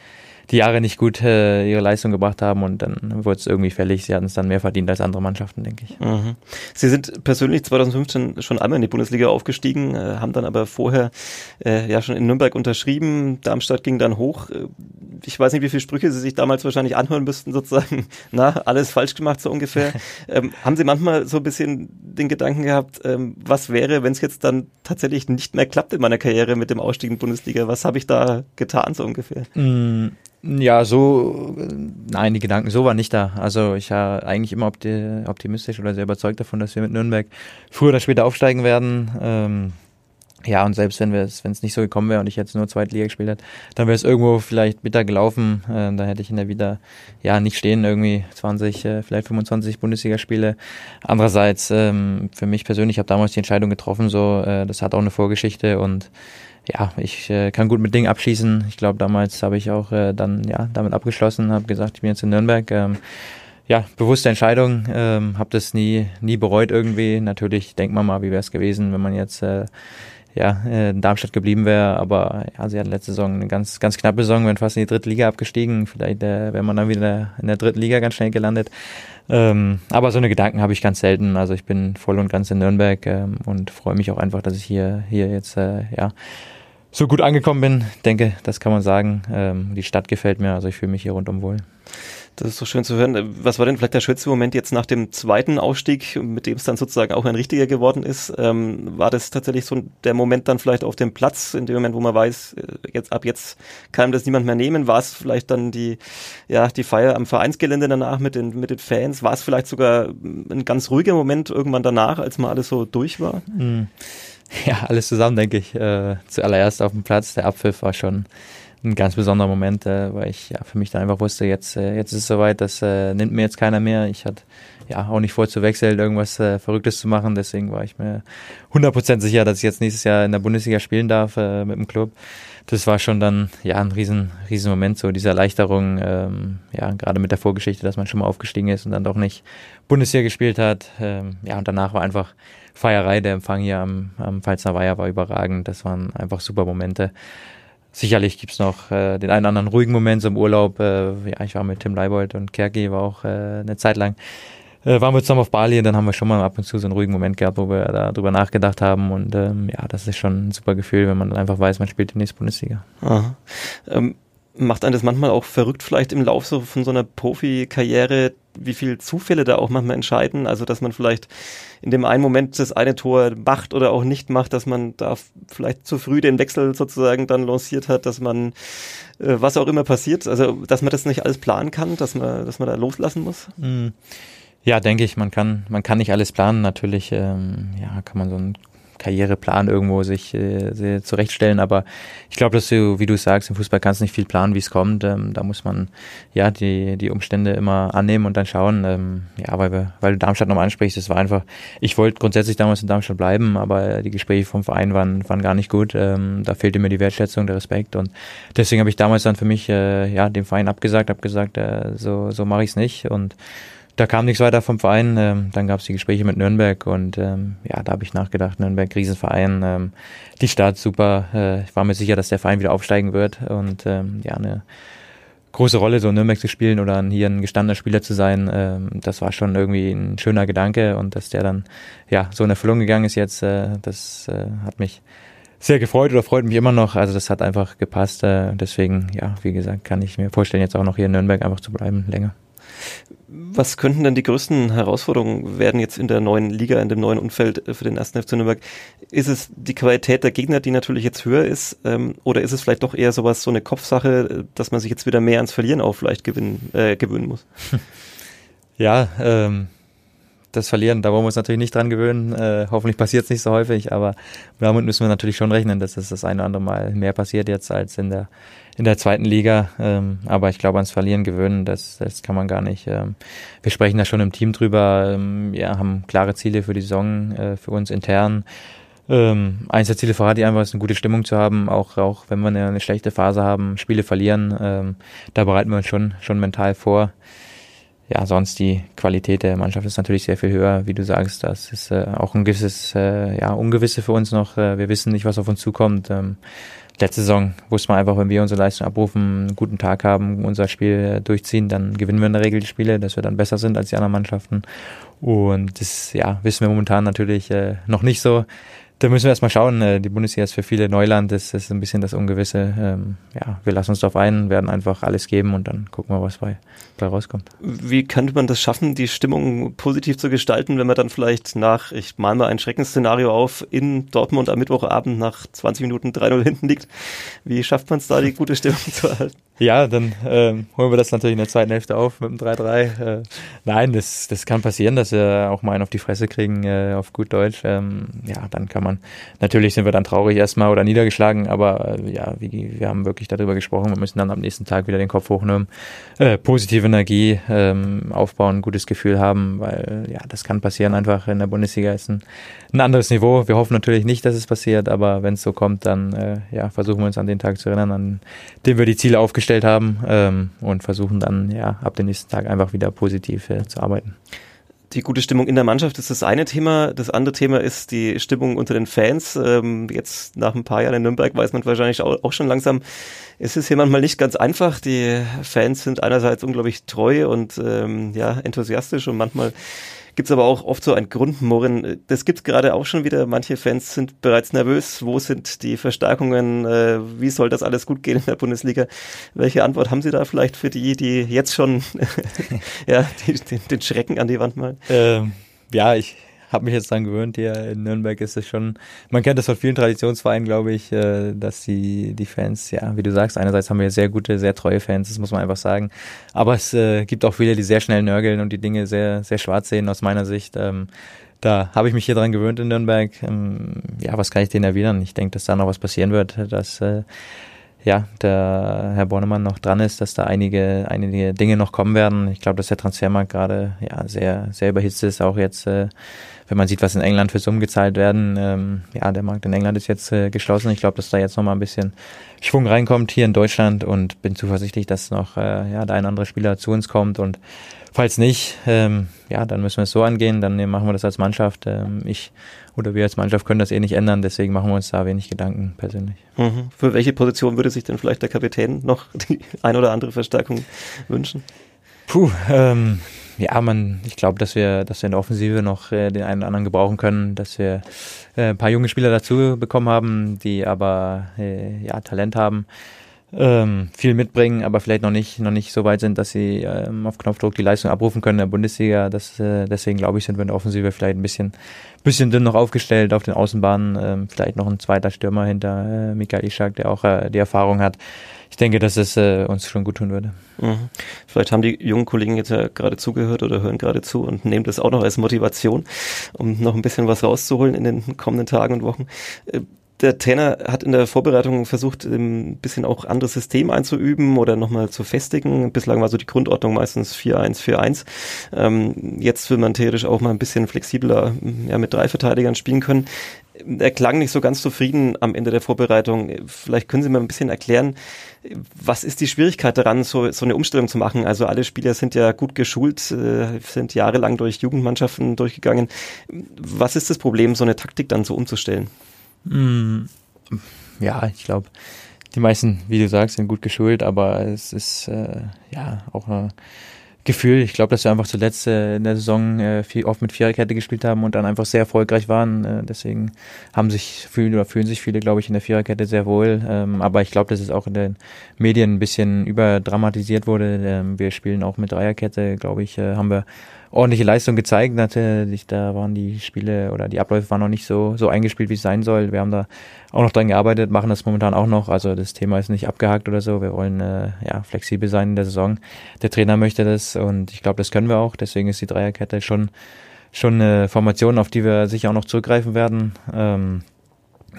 die Jahre nicht gut äh, ihre Leistung gebracht haben und dann wurde es irgendwie fällig. Sie hatten es dann mehr verdient als andere Mannschaften, denke ich. Mhm. Sie sind persönlich 2015 schon einmal in die Bundesliga aufgestiegen, äh, haben dann aber vorher äh, ja schon in Nürnberg unterschrieben. Darmstadt ging dann hoch. Äh, ich weiß nicht, wie viele Sprüche Sie sich damals wahrscheinlich anhören müssten, sozusagen. Na, alles falsch gemacht, so ungefähr. ähm, haben Sie manchmal so ein bisschen den Gedanken gehabt, ähm, was wäre, wenn es jetzt dann tatsächlich nicht mehr klappt in meiner Karriere mit dem Ausstieg in die Bundesliga? Was habe ich da getan, so ungefähr? Mm. Ja, so, nein, die Gedanken so waren nicht da. Also ich war eigentlich immer optimistisch oder sehr überzeugt davon, dass wir mit Nürnberg früher oder später aufsteigen werden. Ähm, ja, und selbst wenn es, nicht so gekommen wäre und ich jetzt nur zweite Liga gespielt hätte, dann wäre es irgendwo vielleicht bitter gelaufen. Äh, da hätte ich in der wieder ja nicht stehen, irgendwie 20, äh, vielleicht 25 Bundesligaspiele. Andererseits, ähm, für mich persönlich, ich habe damals die Entscheidung getroffen, so, äh, das hat auch eine Vorgeschichte und ja, ich äh, kann gut mit Dingen abschließen. Ich glaube, damals habe ich auch äh, dann ja damit abgeschlossen, habe gesagt, ich bin jetzt in Nürnberg. Ähm, ja, bewusste Entscheidung, ähm, habe das nie nie bereut irgendwie. Natürlich denkt man mal, wie wäre es gewesen, wenn man jetzt äh, ja, äh, in Darmstadt geblieben wäre, aber ja, sie hat letzte Saison eine ganz, ganz knappe Saison, wenn fast in die dritte Liga abgestiegen. Vielleicht äh, wäre man dann wieder in der dritten Liga ganz schnell gelandet. Ähm, aber so eine Gedanken habe ich ganz selten. Also ich bin voll und ganz in Nürnberg ähm, und freue mich auch einfach, dass ich hier, hier jetzt äh, ja, so gut angekommen bin. Denke, das kann man sagen. Ähm, die Stadt gefällt mir, also ich fühle mich hier rundum wohl. Das ist so schön zu hören. Was war denn vielleicht der schönste Moment jetzt nach dem zweiten Ausstieg, mit dem es dann sozusagen auch ein richtiger geworden ist? Ähm, war das tatsächlich so der Moment dann vielleicht auf dem Platz, in dem Moment, wo man weiß, äh, jetzt ab jetzt kann das niemand mehr nehmen? War es vielleicht dann die, ja, die Feier am Vereinsgelände danach mit den, mit den Fans? War es vielleicht sogar ein ganz ruhiger Moment irgendwann danach, als mal alles so durch war? Mhm. Ja, alles zusammen, denke ich. Äh, zuallererst auf dem Platz. Der Abpfiff war schon ein ganz besonderer Moment, äh, weil ich ja für mich dann einfach wusste, jetzt, äh, jetzt ist es soweit, das äh, nimmt mir jetzt keiner mehr. Ich hatte ja auch nicht vor zu wechseln, irgendwas äh, Verrücktes zu machen. Deswegen war ich mir 100% sicher, dass ich jetzt nächstes Jahr in der Bundesliga spielen darf äh, mit dem Club. Das war schon dann ja ein riesen, riesen Moment, so diese Erleichterung, ähm, ja, gerade mit der Vorgeschichte, dass man schon mal aufgestiegen ist und dann doch nicht Bundesliga gespielt hat. Ähm, ja, und danach war einfach Feierei. Der Empfang hier am, am Pfalzner Weiher war überragend. Das waren einfach super Momente. Sicherlich gibt's noch äh, den einen oder anderen ruhigen Moment so im Urlaub. Äh, ja, ich war mit Tim Leibold und Kerki, war auch äh, eine Zeit lang äh, waren wir zusammen auf Bali und dann haben wir schon mal ab und zu so einen ruhigen Moment gehabt, wo wir da drüber nachgedacht haben und ähm, ja, das ist schon ein super Gefühl, wenn man dann einfach weiß, man spielt die nächste Bundesliga. Ähm, macht einen das manchmal auch verrückt vielleicht im Lauf so von so einer Profikarriere, wie viel Zufälle da auch manchmal entscheiden, also dass man vielleicht in dem einen Moment das eine Tor macht oder auch nicht macht, dass man da vielleicht zu früh den Wechsel sozusagen dann lanciert hat, dass man äh, was auch immer passiert, also dass man das nicht alles planen kann, dass man, dass man da loslassen muss. Mhm. Ja, denke ich, man kann, man kann nicht alles planen. Natürlich, ähm, ja, kann man so ein Karriereplan irgendwo sich äh, zurechtstellen. Aber ich glaube, dass du, wie du sagst, im Fußball kannst du nicht viel planen, wie es kommt. Ähm, da muss man ja die, die Umstände immer annehmen und dann schauen. Ähm, ja, weil, wir, weil du Darmstadt nochmal ansprichst, es war einfach, ich wollte grundsätzlich damals in Darmstadt bleiben, aber die Gespräche vom Verein waren, waren gar nicht gut. Ähm, da fehlte mir die Wertschätzung, der Respekt. Und deswegen habe ich damals dann für mich äh, ja dem Verein abgesagt, habe gesagt, äh, so, so mache ich es nicht. Und da kam nichts weiter vom Verein. Ähm, dann gab es die Gespräche mit Nürnberg und ähm, ja, da habe ich nachgedacht, Nürnberg, Riesenverein, ähm, die Stadt super. Äh, ich war mir sicher, dass der Verein wieder aufsteigen wird und ähm, ja, eine große Rolle, so in Nürnberg zu spielen oder hier ein gestandener Spieler zu sein, ähm, das war schon irgendwie ein schöner Gedanke und dass der dann ja so in Erfüllung gegangen ist jetzt, äh, das äh, hat mich sehr gefreut oder freut mich immer noch. Also das hat einfach gepasst. Äh, deswegen, ja, wie gesagt, kann ich mir vorstellen, jetzt auch noch hier in Nürnberg einfach zu bleiben länger. Was könnten denn die größten Herausforderungen werden jetzt in der neuen Liga, in dem neuen Umfeld für den ersten FC Nürnberg? Ist es die Qualität der Gegner, die natürlich jetzt höher ist, ähm, oder ist es vielleicht doch eher sowas, so eine Kopfsache, dass man sich jetzt wieder mehr ans Verlieren auch vielleicht gewinnen, äh, gewöhnen muss? Ja, ähm, das Verlieren, da wollen wir uns natürlich nicht dran gewöhnen. Äh, hoffentlich passiert es nicht so häufig, aber damit müssen wir natürlich schon rechnen, dass es das eine oder andere Mal mehr passiert jetzt als in der in der zweiten Liga. Ähm, aber ich glaube, ans Verlieren gewöhnen, das, das kann man gar nicht. Ähm, wir sprechen da schon im Team drüber, ähm, ja, haben klare Ziele für die Saison, äh, für uns intern. Ähm, eins der Ziele verrate ich einfach, ist eine gute Stimmung zu haben, auch, auch wenn wir eine, eine schlechte Phase haben, Spiele verlieren. Ähm, da bereiten wir uns schon, schon mental vor. Ja, sonst die Qualität der Mannschaft ist natürlich sehr viel höher, wie du sagst. Das ist äh, auch ein gewisses, äh, ja, Ungewisse für uns noch. Äh, wir wissen nicht, was auf uns zukommt. Ähm, letzte Saison wusste man einfach, wenn wir unsere Leistung abrufen, einen guten Tag haben, unser Spiel durchziehen, dann gewinnen wir in der Regel die Spiele, dass wir dann besser sind als die anderen Mannschaften. Und das ja, wissen wir momentan natürlich äh, noch nicht so. Da müssen wir erstmal schauen. Äh, die Bundesliga ist für viele Neuland, das ist ein bisschen das Ungewisse. Ähm, ja, wir lassen uns darauf ein, werden einfach alles geben und dann gucken wir, was bei, bei rauskommt. Wie könnte man das schaffen, die Stimmung positiv zu gestalten, wenn man dann vielleicht nach, ich mal mal ein Schreckensszenario auf, in Dortmund am Mittwochabend nach 20 Minuten 3-0 hinten liegt? Wie schafft man es da, die gute Stimmung zu erhalten? Ja, dann ähm, holen wir das natürlich in der zweiten Hälfte auf mit dem 3-3. Äh, nein, das, das kann passieren, dass wir auch mal einen auf die Fresse kriegen, äh, auf gut Deutsch. Ähm, ja, dann kann man, natürlich sind wir dann traurig erstmal oder niedergeschlagen, aber äh, ja, wie, wir haben wirklich darüber gesprochen, wir müssen dann am nächsten Tag wieder den Kopf hochnehmen, äh, positive Energie ähm, aufbauen, gutes Gefühl haben, weil ja, das kann passieren einfach in der Bundesliga ist ein, ein anderes Niveau. Wir hoffen natürlich nicht, dass es passiert, aber wenn es so kommt, dann äh, ja, versuchen wir uns an den Tag zu erinnern, an dem wir die Ziele aufgestellt aufgestellt haben ähm, und versuchen dann ja ab dem nächsten Tag einfach wieder positiv äh, zu arbeiten. Die gute Stimmung in der Mannschaft ist das eine Thema. Das andere Thema ist die Stimmung unter den Fans. Ähm, jetzt nach ein paar Jahren in Nürnberg weiß man wahrscheinlich auch, auch schon langsam, es ist hier manchmal nicht ganz einfach. Die Fans sind einerseits unglaublich treu und ähm, ja enthusiastisch und manchmal gibt es aber auch oft so ein Grundmurren. Das gibt gerade auch schon wieder. Manche Fans sind bereits nervös. Wo sind die Verstärkungen? Äh, wie soll das alles gut gehen in der Bundesliga? Welche Antwort haben Sie da vielleicht für die, die jetzt schon ja, den, den, Schrecken an die Wand malen? Ähm, ja, ich habe mich jetzt dran gewöhnt. Hier in Nürnberg ist es schon, man kennt das von vielen Traditionsvereinen, glaube ich, äh, dass die, die Fans, ja, wie du sagst, einerseits haben wir sehr gute, sehr treue Fans, das muss man einfach sagen. Aber es äh, gibt auch viele, die sehr schnell nörgeln und die Dinge sehr, sehr schwarz sehen aus meiner Sicht. Ähm, da habe ich mich hier dran gewöhnt in Nürnberg. Ähm, ja, was kann ich denen erwidern? Ich denke, dass da noch was passieren wird, dass äh, ja, der Herr Bornemann noch dran ist, dass da einige, einige Dinge noch kommen werden. Ich glaube, dass der Transfermarkt gerade ja sehr, sehr überhitzt ist, auch jetzt äh, wenn man sieht, was in England für Summen gezahlt werden, ähm, ja, der Markt in England ist jetzt äh, geschlossen. Ich glaube, dass da jetzt nochmal ein bisschen Schwung reinkommt hier in Deutschland und bin zuversichtlich, dass noch äh, ja, der ein oder andere Spieler zu uns kommt und falls nicht, ähm, ja, dann müssen wir es so angehen, dann machen wir das als Mannschaft. Ähm, ich oder wir als Mannschaft können das eh nicht ändern, deswegen machen wir uns da wenig Gedanken persönlich. Mhm. Für welche Position würde sich denn vielleicht der Kapitän noch die ein oder andere Verstärkung wünschen? Puh, ähm, ja, man, ich glaube, dass wir, dass wir in der Offensive noch äh, den einen oder anderen gebrauchen können, dass wir äh, ein paar junge Spieler dazu bekommen haben, die aber äh, ja Talent haben, ähm, viel mitbringen, aber vielleicht noch nicht, noch nicht so weit sind, dass sie ähm, auf Knopfdruck die Leistung abrufen können in der Bundesliga. Das, äh, deswegen glaube ich, sind wir in der Offensive vielleicht ein bisschen, bisschen dünn noch aufgestellt auf den Außenbahnen. Ähm, vielleicht noch ein zweiter Stürmer hinter äh, Mikael Ishak, der auch äh, die Erfahrung hat ich denke, dass es äh, uns schon gut tun würde. Mhm. Vielleicht haben die jungen Kollegen jetzt ja gerade zugehört oder hören gerade zu und nehmen das auch noch als Motivation, um noch ein bisschen was rauszuholen in den kommenden Tagen und Wochen. Äh, der Trainer hat in der Vorbereitung versucht, ein bisschen auch anderes System einzuüben oder nochmal zu festigen. Bislang war so die Grundordnung meistens 4-1, 4-1. Ähm, jetzt will man theoretisch auch mal ein bisschen flexibler ja, mit drei Verteidigern spielen können. Er klang nicht so ganz zufrieden am Ende der Vorbereitung. Vielleicht können Sie mir ein bisschen erklären, was ist die Schwierigkeit daran, so, so eine Umstellung zu machen? Also alle Spieler sind ja gut geschult, äh, sind jahrelang durch Jugendmannschaften durchgegangen. Was ist das Problem, so eine Taktik dann so umzustellen? Mm, ja, ich glaube, die meisten, wie du sagst, sind gut geschult, aber es ist äh, ja auch eine Gefühl. Ich glaube, dass wir einfach zuletzt äh, in der Saison äh, viel, oft mit Viererkette gespielt haben und dann einfach sehr erfolgreich waren. Äh, deswegen haben sich fühlen oder fühlen sich viele, glaube ich, in der Viererkette sehr wohl. Ähm, aber ich glaube, dass es auch in den Medien ein bisschen überdramatisiert wurde. Ähm, wir spielen auch mit Dreierkette, glaube ich, äh, haben wir ordentliche Leistung gezeigt. Natürlich, da waren die Spiele oder die Abläufe waren noch nicht so, so eingespielt, wie es sein soll. Wir haben da auch noch dran gearbeitet, machen das momentan auch noch. Also das Thema ist nicht abgehakt oder so. Wir wollen äh, ja flexibel sein in der Saison. Der Trainer möchte das und ich glaube, das können wir auch. Deswegen ist die Dreierkette schon schon eine Formation, auf die wir sicher auch noch zurückgreifen werden. Ähm,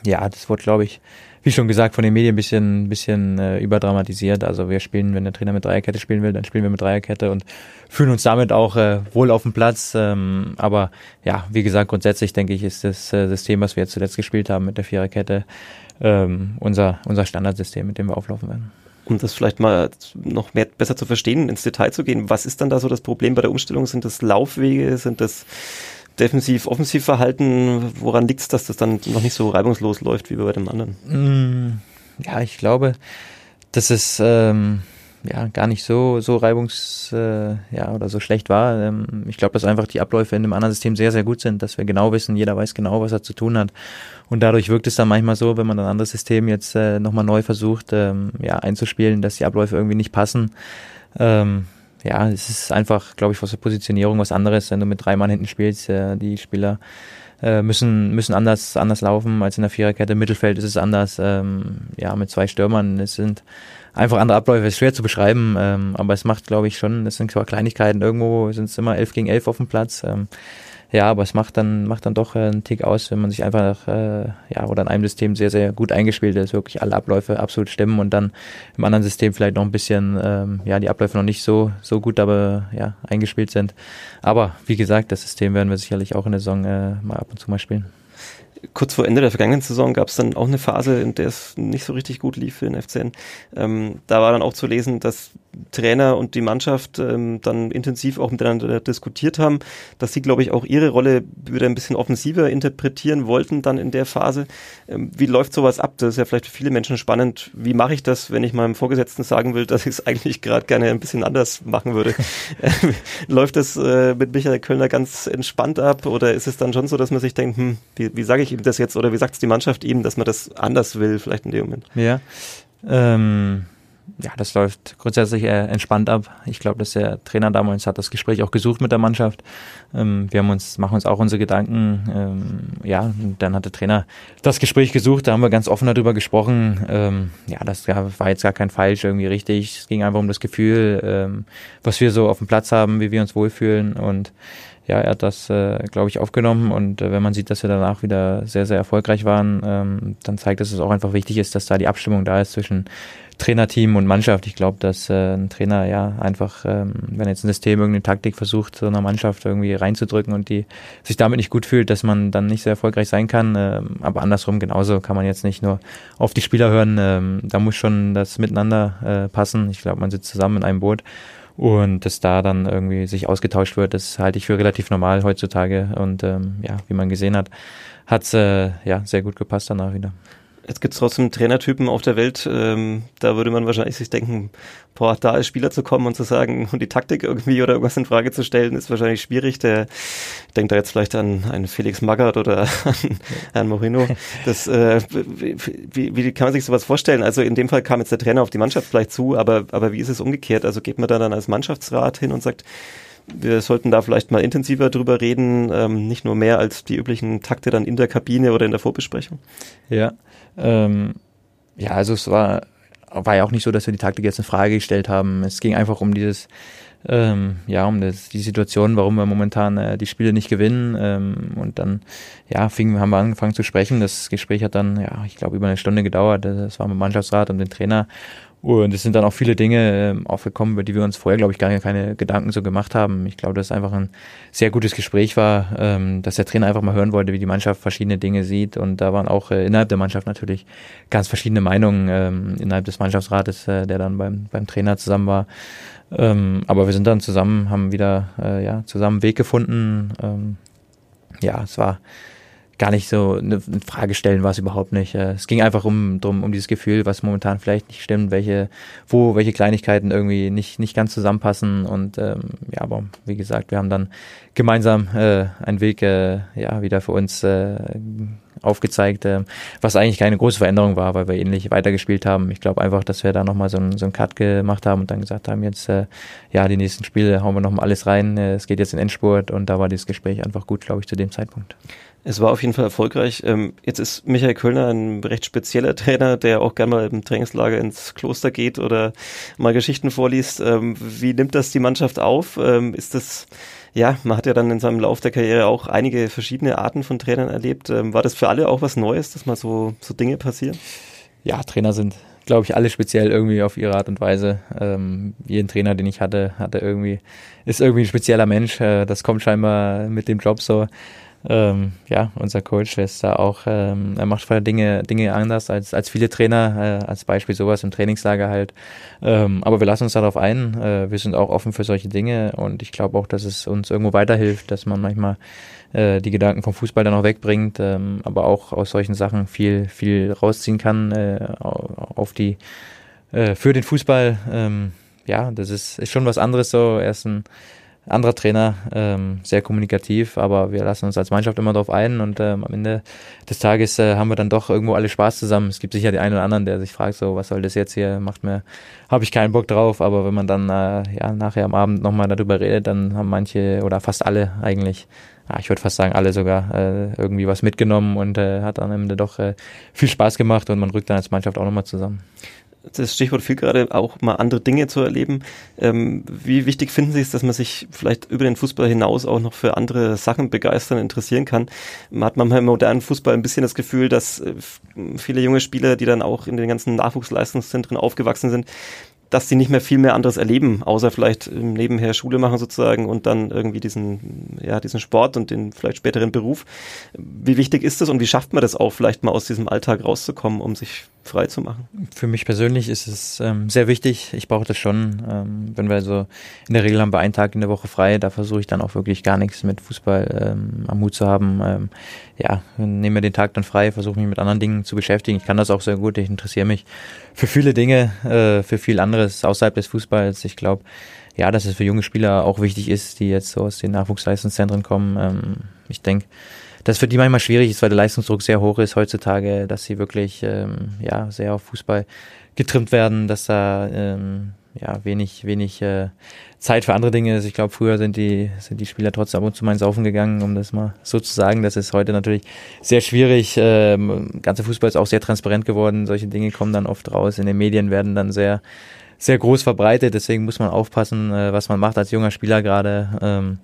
ja, das wurde, glaube ich, wie schon gesagt, von den Medien ein bisschen, bisschen äh, überdramatisiert. Also wir spielen, wenn der Trainer mit Dreierkette spielen will, dann spielen wir mit Dreierkette und fühlen uns damit auch äh, wohl auf dem Platz. Ähm, aber ja, wie gesagt, grundsätzlich denke ich, ist das äh, System, was wir jetzt zuletzt gespielt haben mit der Viererkette, ähm, unser, unser Standardsystem, mit dem wir auflaufen werden um das vielleicht mal noch mehr besser zu verstehen, ins Detail zu gehen. Was ist dann da so das Problem bei der Umstellung? Sind das Laufwege? Sind das Defensiv-Offensiv-Verhalten, woran liegt es, dass das dann noch nicht so reibungslos läuft wie bei dem anderen? Mm, ja, ich glaube, dass es ähm, ja gar nicht so so reibungs äh, ja oder so schlecht war. Ähm, ich glaube, dass einfach die Abläufe in dem anderen System sehr sehr gut sind, dass wir genau wissen, jeder weiß genau, was er zu tun hat. Und dadurch wirkt es dann manchmal so, wenn man ein anderes System jetzt äh, nochmal neu versucht, ähm, ja einzuspielen, dass die Abläufe irgendwie nicht passen. Ähm, ja, es ist einfach, glaube ich, aus der Positionierung was anderes, wenn du mit drei Mann hinten spielst. Äh, die Spieler äh, müssen, müssen anders, anders laufen als in der Viererkette. Im Mittelfeld ist es anders. Ähm, ja, mit zwei Stürmern. Es sind einfach andere Abläufe. Es ist schwer zu beschreiben, ähm, aber es macht, glaube ich, schon, das sind zwar Kleinigkeiten. Irgendwo sind es immer elf gegen elf auf dem Platz. Ähm, ja, aber es macht dann, macht dann doch äh, einen Tick aus, wenn man sich einfach, äh, ja, oder in einem System sehr, sehr gut eingespielt ist, wirklich alle Abläufe absolut stimmen und dann im anderen System vielleicht noch ein bisschen, ähm, ja, die Abläufe noch nicht so, so gut, aber ja, eingespielt sind. Aber wie gesagt, das System werden wir sicherlich auch in der Saison äh, mal ab und zu mal spielen kurz vor Ende der vergangenen Saison gab es dann auch eine Phase, in der es nicht so richtig gut lief für den FCN. Ähm, da war dann auch zu lesen, dass Trainer und die Mannschaft ähm, dann intensiv auch miteinander diskutiert haben, dass sie, glaube ich, auch ihre Rolle wieder ein bisschen offensiver interpretieren wollten dann in der Phase. Ähm, wie läuft sowas ab? Das ist ja vielleicht für viele Menschen spannend. Wie mache ich das, wenn ich meinem Vorgesetzten sagen will, dass ich es eigentlich gerade gerne ein bisschen anders machen würde? läuft das äh, mit Michael Kölner ganz entspannt ab oder ist es dann schon so, dass man sich denkt, hm, wie, wie sage ich ihm das jetzt oder wie sagt es die Mannschaft ihm, dass man das anders will, vielleicht in dem Moment? Ja. Ähm ja, das läuft grundsätzlich äh, entspannt ab. Ich glaube, dass der Trainer damals hat das Gespräch auch gesucht mit der Mannschaft. Ähm, wir haben uns, machen uns auch unsere Gedanken. Ähm, ja, dann hat der Trainer das Gespräch gesucht. Da haben wir ganz offen darüber gesprochen. Ähm, ja, das war jetzt gar kein falsch, irgendwie richtig. Es ging einfach um das Gefühl, ähm, was wir so auf dem Platz haben, wie wir uns wohlfühlen und ja, er hat das, äh, glaube ich, aufgenommen und äh, wenn man sieht, dass wir danach wieder sehr, sehr erfolgreich waren, ähm, dann zeigt dass es auch einfach wichtig ist, dass da die Abstimmung da ist zwischen Trainerteam und Mannschaft. Ich glaube, dass äh, ein Trainer ja einfach, ähm, wenn jetzt ein System irgendeine Taktik versucht, so einer Mannschaft irgendwie reinzudrücken und die sich damit nicht gut fühlt, dass man dann nicht sehr erfolgreich sein kann. Ähm, aber andersrum genauso kann man jetzt nicht nur auf die Spieler hören. Ähm, da muss schon das miteinander äh, passen. Ich glaube, man sitzt zusammen in einem Boot und dass da dann irgendwie sich ausgetauscht wird, das halte ich für relativ normal heutzutage. Und ähm, ja, wie man gesehen hat, hat es äh, ja sehr gut gepasst danach wieder. Jetzt gibt es trotzdem Trainertypen auf der Welt, ähm, da würde man wahrscheinlich sich denken, boah, da als Spieler zu kommen und zu sagen und die Taktik irgendwie oder irgendwas in Frage zu stellen, ist wahrscheinlich schwierig. Der denkt da jetzt vielleicht an einen Felix Magath oder an Herrn Moreno. Das, äh, wie, wie kann man sich sowas vorstellen? Also in dem Fall kam jetzt der Trainer auf die Mannschaft vielleicht zu, aber, aber wie ist es umgekehrt? Also geht man da dann als Mannschaftsrat hin und sagt, wir sollten da vielleicht mal intensiver drüber reden, ähm, nicht nur mehr als die üblichen Takte dann in der Kabine oder in der Vorbesprechung. Ja, ähm, ja, also es war, war ja auch nicht so, dass wir die Taktik jetzt in Frage gestellt haben. Es ging einfach um dieses, ähm, ja, um das, die Situation, warum wir momentan äh, die Spiele nicht gewinnen. Ähm, und dann, ja, fing, haben wir angefangen zu sprechen. Das Gespräch hat dann, ja, ich glaube, über eine Stunde gedauert. Das war mit dem Mannschaftsrat und dem Trainer. Und es sind dann auch viele Dinge äh, aufgekommen, über die wir uns vorher, glaube ich, gar keine Gedanken so gemacht haben. Ich glaube, dass es einfach ein sehr gutes Gespräch war, ähm, dass der Trainer einfach mal hören wollte, wie die Mannschaft verschiedene Dinge sieht. Und da waren auch äh, innerhalb der Mannschaft natürlich ganz verschiedene Meinungen ähm, innerhalb des Mannschaftsrates, äh, der dann beim, beim Trainer zusammen war. Ähm, aber wir sind dann zusammen, haben wieder äh, ja, zusammen einen Weg gefunden. Ähm, ja, es war gar nicht so eine Frage stellen war es überhaupt nicht. Äh, es ging einfach um drum um dieses Gefühl, was momentan vielleicht nicht stimmt, welche wo welche Kleinigkeiten irgendwie nicht nicht ganz zusammenpassen und ähm, ja, aber wie gesagt, wir haben dann gemeinsam äh, einen Weg äh, ja wieder für uns äh, aufgezeigt, äh, was eigentlich keine große Veränderung war, weil wir ähnlich weitergespielt haben. Ich glaube einfach, dass wir da nochmal so, ein, so einen Cut gemacht haben und dann gesagt haben, jetzt äh, ja, die nächsten Spiele hauen wir nochmal alles rein, äh, es geht jetzt in Endspurt und da war dieses Gespräch einfach gut, glaube ich, zu dem Zeitpunkt. Es war auf jeden Fall erfolgreich. Ähm, jetzt ist Michael Kölner ein recht spezieller Trainer, der auch gerne mal im Trainingslager ins Kloster geht oder mal Geschichten vorliest. Ähm, wie nimmt das die Mannschaft auf? Ähm, ist das, ja, man hat ja dann in seinem Lauf der Karriere auch einige verschiedene Arten von Trainern erlebt. War das für alle auch was Neues, dass mal so, so Dinge passieren? Ja, Trainer sind, glaube ich, alle speziell irgendwie auf ihre Art und Weise. Ähm, jeden Trainer, den ich hatte, hatte irgendwie, ist irgendwie ein spezieller Mensch. Äh, das kommt scheinbar mit dem Job so ähm, ja, unser Coach ist da auch, ähm, er macht Dinge, Dinge anders als, als viele Trainer, äh, als Beispiel sowas im Trainingslager halt. Ähm, aber wir lassen uns darauf ein. Äh, wir sind auch offen für solche Dinge und ich glaube auch, dass es uns irgendwo weiterhilft, dass man manchmal äh, die Gedanken vom Fußball dann auch wegbringt, ähm, aber auch aus solchen Sachen viel, viel rausziehen kann äh, auf die, äh, für den Fußball. Ähm, ja, das ist, ist schon was anderes so. Er ist ein anderer Trainer, ähm, sehr kommunikativ, aber wir lassen uns als Mannschaft immer darauf ein und ähm, am Ende des Tages äh, haben wir dann doch irgendwo alle Spaß zusammen. Es gibt sicher den einen oder anderen, der sich fragt, so, was soll das jetzt hier, macht mir, habe ich keinen Bock drauf, aber wenn man dann äh, ja nachher am Abend nochmal darüber redet, dann haben manche oder fast alle eigentlich ja, ich würde fast sagen, alle sogar äh, irgendwie was mitgenommen und äh, hat am Ende doch äh, viel Spaß gemacht und man rückt dann als Mannschaft auch nochmal zusammen das Stichwort viel gerade auch mal andere Dinge zu erleben. Ähm, wie wichtig finden Sie es, dass man sich vielleicht über den Fußball hinaus auch noch für andere Sachen begeistern, interessieren kann? Man hat manchmal im modernen Fußball ein bisschen das Gefühl, dass äh, viele junge Spieler, die dann auch in den ganzen Nachwuchsleistungszentren aufgewachsen sind, dass sie nicht mehr viel mehr anderes erleben, außer vielleicht nebenher Schule machen sozusagen und dann irgendwie diesen, ja, diesen Sport und den vielleicht späteren Beruf. Wie wichtig ist das und wie schafft man das auch, vielleicht mal aus diesem Alltag rauszukommen, um sich frei zu machen? Für mich persönlich ist es ähm, sehr wichtig. Ich brauche das schon. Ähm, wenn wir so, in der Regel haben wir einen Tag in der Woche frei, da versuche ich dann auch wirklich gar nichts mit Fußball ähm, am Hut zu haben. Ähm, ja, nehme mir den Tag dann frei, versuche mich mit anderen Dingen zu beschäftigen. Ich kann das auch sehr gut. Ich interessiere mich für viele Dinge, äh, für viel anderes außerhalb des Fußballs. Ich glaube, ja, dass es für junge Spieler auch wichtig ist, die jetzt so aus den Nachwuchsleistungszentren kommen. Ähm, ich denke, dass für die manchmal schwierig ist, weil der Leistungsdruck sehr hoch ist heutzutage, dass sie wirklich ähm, ja sehr auf Fußball getrimmt werden, dass da ähm, ja wenig wenig äh, Zeit für andere Dinge ist. Ich glaube, früher sind die sind die Spieler trotzdem ab und zu mal ins Saufen gegangen, um das mal so zu sagen. Das ist heute natürlich sehr schwierig. Ähm, ganze Fußball ist auch sehr transparent geworden. Solche Dinge kommen dann oft raus. In den Medien werden dann sehr sehr groß verbreitet. Deswegen muss man aufpassen, äh, was man macht als junger Spieler gerade. Ähm,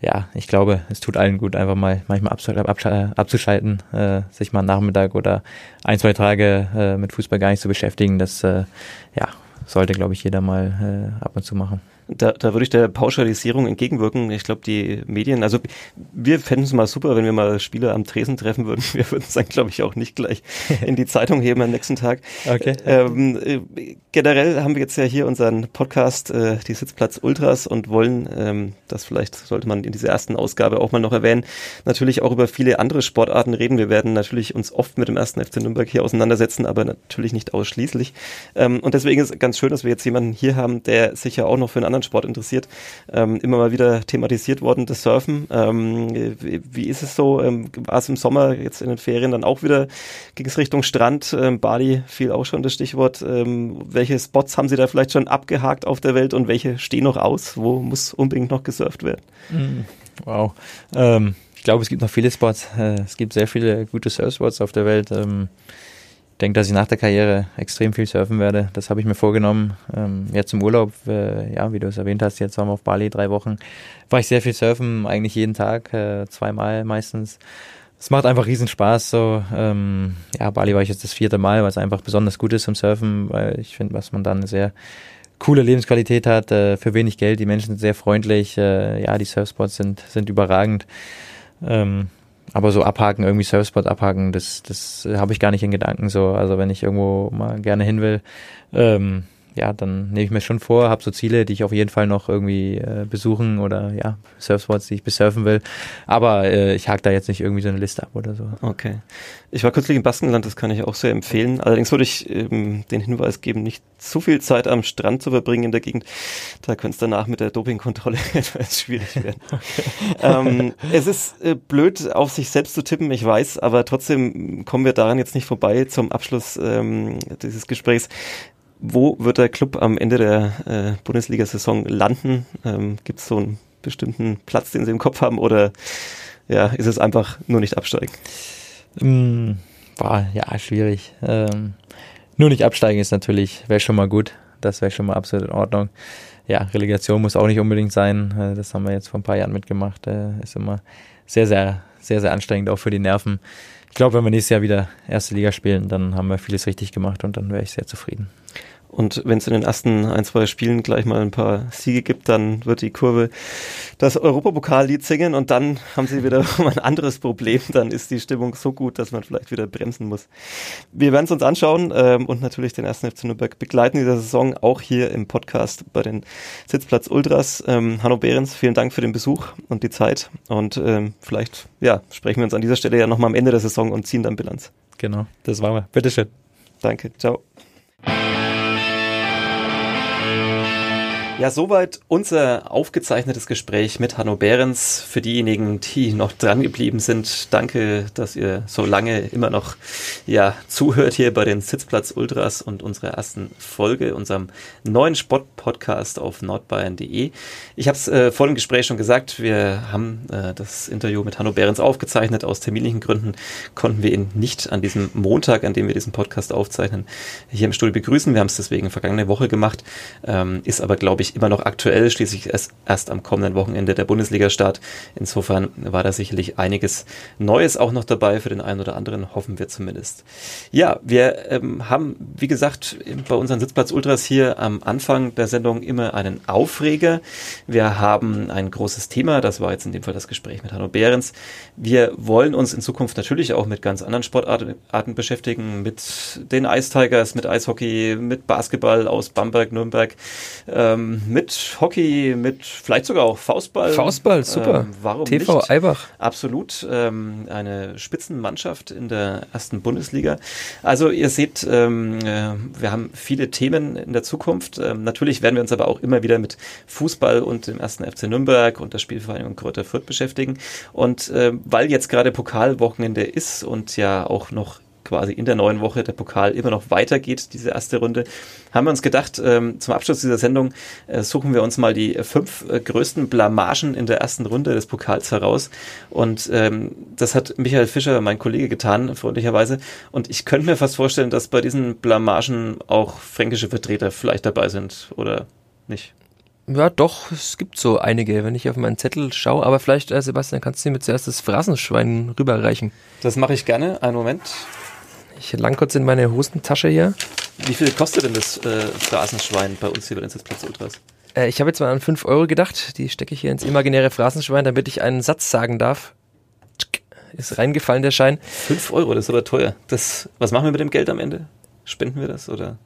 ja, ich glaube, es tut allen gut, einfach mal manchmal abzuschalten, äh, sich mal einen Nachmittag oder ein, zwei Tage äh, mit Fußball gar nicht zu beschäftigen. Das äh, ja, sollte, glaube ich, jeder mal äh, ab und zu machen. Da, da würde ich der Pauschalisierung entgegenwirken. Ich glaube, die Medien, also wir fänden es mal super, wenn wir mal Spieler am Tresen treffen würden. Wir würden es dann, glaube ich, auch nicht gleich in die Zeitung heben am nächsten Tag. Okay. Ähm, äh, generell haben wir jetzt ja hier unseren Podcast, äh, die Sitzplatz Ultras und wollen, ähm, das vielleicht sollte man in dieser ersten Ausgabe auch mal noch erwähnen, natürlich auch über viele andere Sportarten reden. Wir werden natürlich uns oft mit dem ersten FC Nürnberg hier auseinandersetzen, aber natürlich nicht ausschließlich. Ähm, und deswegen ist es ganz schön, dass wir jetzt jemanden hier haben, der sich ja auch noch für einen anderen Sport interessiert. Ähm, immer mal wieder thematisiert worden, das Surfen. Ähm, wie, ist es so? Ähm, War es im Sommer jetzt in den Ferien dann auch wieder, ging es Richtung Strand? Ähm, Bali fiel auch schon das Stichwort. Ähm, welche Spots haben Sie da vielleicht schon abgehakt auf der Welt und welche stehen noch aus? Wo muss unbedingt noch gesurft werden? Mhm. Wow. Ähm, ich glaube, es gibt noch viele Spots. Äh, es gibt sehr viele gute Surfspots auf der Welt. Ähm, ich denke, dass ich nach der Karriere extrem viel surfen werde. Das habe ich mir vorgenommen. Ähm, jetzt im Urlaub, äh, ja, wie du es erwähnt hast, jetzt waren wir auf Bali drei Wochen, war ich sehr viel surfen, eigentlich jeden Tag, äh, zweimal meistens. Es macht einfach riesen Spaß. So, ähm, ja, Bali war ich jetzt das vierte Mal, weil es einfach besonders gut ist zum Surfen, weil ich finde, was man dann sehr coole Lebensqualität hat, äh, für wenig Geld. Die Menschen sind sehr freundlich. Äh, ja, die Surfspots sind sind überragend. Ähm, aber so abhaken, irgendwie Surfspot abhaken, das, das habe ich gar nicht in Gedanken so. Also wenn ich irgendwo mal gerne hin will, ähm, ja, dann nehme ich mir schon vor, habe so Ziele, die ich auf jeden Fall noch irgendwie äh, besuchen oder ja, Surfspots, die ich besurfen will. Aber äh, ich hake da jetzt nicht irgendwie so eine Liste ab oder so. Okay. Ich war kürzlich im Baskenland, das kann ich auch sehr empfehlen. Allerdings würde ich ähm, den Hinweis geben, nicht zu viel Zeit am Strand zu verbringen in der Gegend. Da könnte es danach mit der Dopingkontrolle etwas schwierig werden. ähm, es ist äh, blöd, auf sich selbst zu tippen, ich weiß, aber trotzdem kommen wir daran jetzt nicht vorbei zum Abschluss ähm, dieses Gesprächs. Wo wird der Club am Ende der äh, Bundesliga-Saison landen? Ähm, Gibt es so einen bestimmten Platz, den Sie im Kopf haben oder ja, ist es einfach nur nicht absteigen? Mm, war ja schwierig. Ähm, nur nicht absteigen ist natürlich, wäre schon mal gut. Das wäre schon mal absolut in Ordnung. Ja, Relegation muss auch nicht unbedingt sein. Äh, das haben wir jetzt vor ein paar Jahren mitgemacht. Äh, ist immer sehr, sehr, sehr, sehr anstrengend, auch für die Nerven. Ich glaube, wenn wir nächstes Jahr wieder erste Liga spielen, dann haben wir vieles richtig gemacht und dann wäre ich sehr zufrieden. Und wenn es in den ersten ein, zwei Spielen gleich mal ein paar Siege gibt, dann wird die Kurve das Europapokallied singen und dann haben sie wieder ein anderes Problem. Dann ist die Stimmung so gut, dass man vielleicht wieder bremsen muss. Wir werden es uns anschauen ähm, und natürlich den ersten FC Nürnberg begleiten dieser Saison auch hier im Podcast bei den Sitzplatz Ultras. Ähm, Hanno Behrens, vielen Dank für den Besuch und die Zeit und ähm, vielleicht ja, sprechen wir uns an dieser Stelle ja nochmal am Ende der Saison und ziehen dann Bilanz. Genau, das waren wir. Bitteschön. Danke, ciao. Ja, soweit unser aufgezeichnetes Gespräch mit Hanno Behrens. Für diejenigen, die noch dran geblieben sind, danke, dass ihr so lange immer noch ja, zuhört hier bei den Sitzplatz Ultras und unserer ersten Folge, unserem neuen Sport-Podcast auf nordbayern.de. Ich habe es äh, vor dem Gespräch schon gesagt, wir haben äh, das Interview mit Hanno Behrens aufgezeichnet. Aus terminlichen Gründen konnten wir ihn nicht an diesem Montag, an dem wir diesen Podcast aufzeichnen, hier im Studio begrüßen. Wir haben es deswegen vergangene Woche gemacht, ähm, ist aber, glaube ich, natürlich immer noch aktuell, schließlich erst, erst am kommenden Wochenende der Bundesliga-Start. Insofern war da sicherlich einiges Neues auch noch dabei, für den einen oder anderen hoffen wir zumindest. Ja, wir ähm, haben, wie gesagt, bei unseren Sitzplatz-Ultras hier am Anfang der Sendung immer einen Aufreger. Wir haben ein großes Thema, das war jetzt in dem Fall das Gespräch mit Hanno Behrens. Wir wollen uns in Zukunft natürlich auch mit ganz anderen Sportarten beschäftigen, mit den Ice Tigers, mit Eishockey, mit Basketball aus Bamberg, Nürnberg, ähm, mit Hockey, mit vielleicht sogar auch Faustball. Faustball, super. Ähm, warum TV nicht? Eibach. Absolut. Ähm, eine Spitzenmannschaft in der ersten Bundesliga. Also ihr seht, ähm, äh, wir haben viele Themen in der Zukunft. Ähm, natürlich werden wir uns aber auch immer wieder mit Fußball und dem ersten FC Nürnberg und der Spielvereinigung Kräuter Fürth beschäftigen. Und äh, weil jetzt gerade Pokalwochenende ist und ja auch noch quasi in der neuen Woche der Pokal immer noch weitergeht, diese erste Runde, haben wir uns gedacht, ähm, zum Abschluss dieser Sendung äh, suchen wir uns mal die fünf äh, größten Blamagen in der ersten Runde des Pokals heraus. Und ähm, das hat Michael Fischer, mein Kollege, getan, freundlicherweise. Und ich könnte mir fast vorstellen, dass bei diesen Blamagen auch fränkische Vertreter vielleicht dabei sind oder nicht. Ja, doch, es gibt so einige, wenn ich auf meinen Zettel schaue. Aber vielleicht, äh, Sebastian, kannst du mir zuerst das Phrasenschwein rüberreichen. Das mache ich gerne. Einen Moment. Ich lang kurz in meine Hosentasche hier. Wie viel kostet denn das äh, Phrasenschwein bei uns hier bei den Sitzplatz Ultras? Äh, ich habe jetzt mal an 5 Euro gedacht. Die stecke ich hier ins imaginäre Phrasenschwein, damit ich einen Satz sagen darf. Ist reingefallen der Schein. 5 Euro, das ist aber teuer. Das, was machen wir mit dem Geld am Ende? Spenden wir das oder?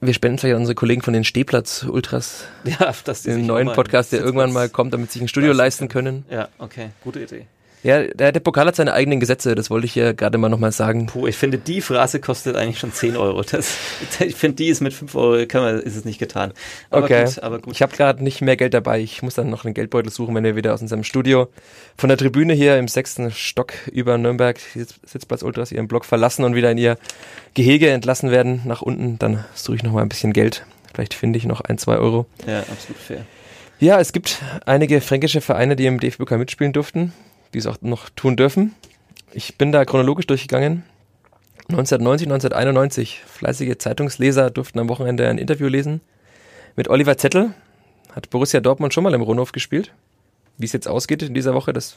wir spenden vielleicht an unsere Kollegen von den Stehplatz Ultras, Ja, dass die den neuen Podcast, der irgendwann mal kommt, damit sie sich ein Studio leisten können. Ja, okay, gute Idee. Ja, der, der Pokal hat seine eigenen Gesetze, das wollte ich ja gerade mal nochmal sagen. Puh, ich finde, die Phrase kostet eigentlich schon 10 Euro. Das, ich finde, die ist mit 5 Euro, kann man, ist es nicht getan. Aber okay, gut, aber gut. ich habe gerade nicht mehr Geld dabei. Ich muss dann noch einen Geldbeutel suchen, wenn wir wieder aus unserem Studio von der Tribüne hier im sechsten Stock über Nürnberg Sitz- Sitzplatz Ultras ihren Block verlassen und wieder in ihr Gehege entlassen werden nach unten. Dann suche ich noch mal ein bisschen Geld. Vielleicht finde ich noch ein, zwei Euro. ja, absolut fair. Ja, es gibt einige fränkische Vereine, die im DFB-Pokal mitspielen durften, die es auch noch tun dürfen. Ich bin da chronologisch durchgegangen. 1990, 1991, fleißige Zeitungsleser durften am Wochenende ein Interview lesen mit Oliver Zettel. Hat Borussia Dortmund schon mal im Rundhof gespielt. Wie es jetzt ausgeht in dieser Woche, das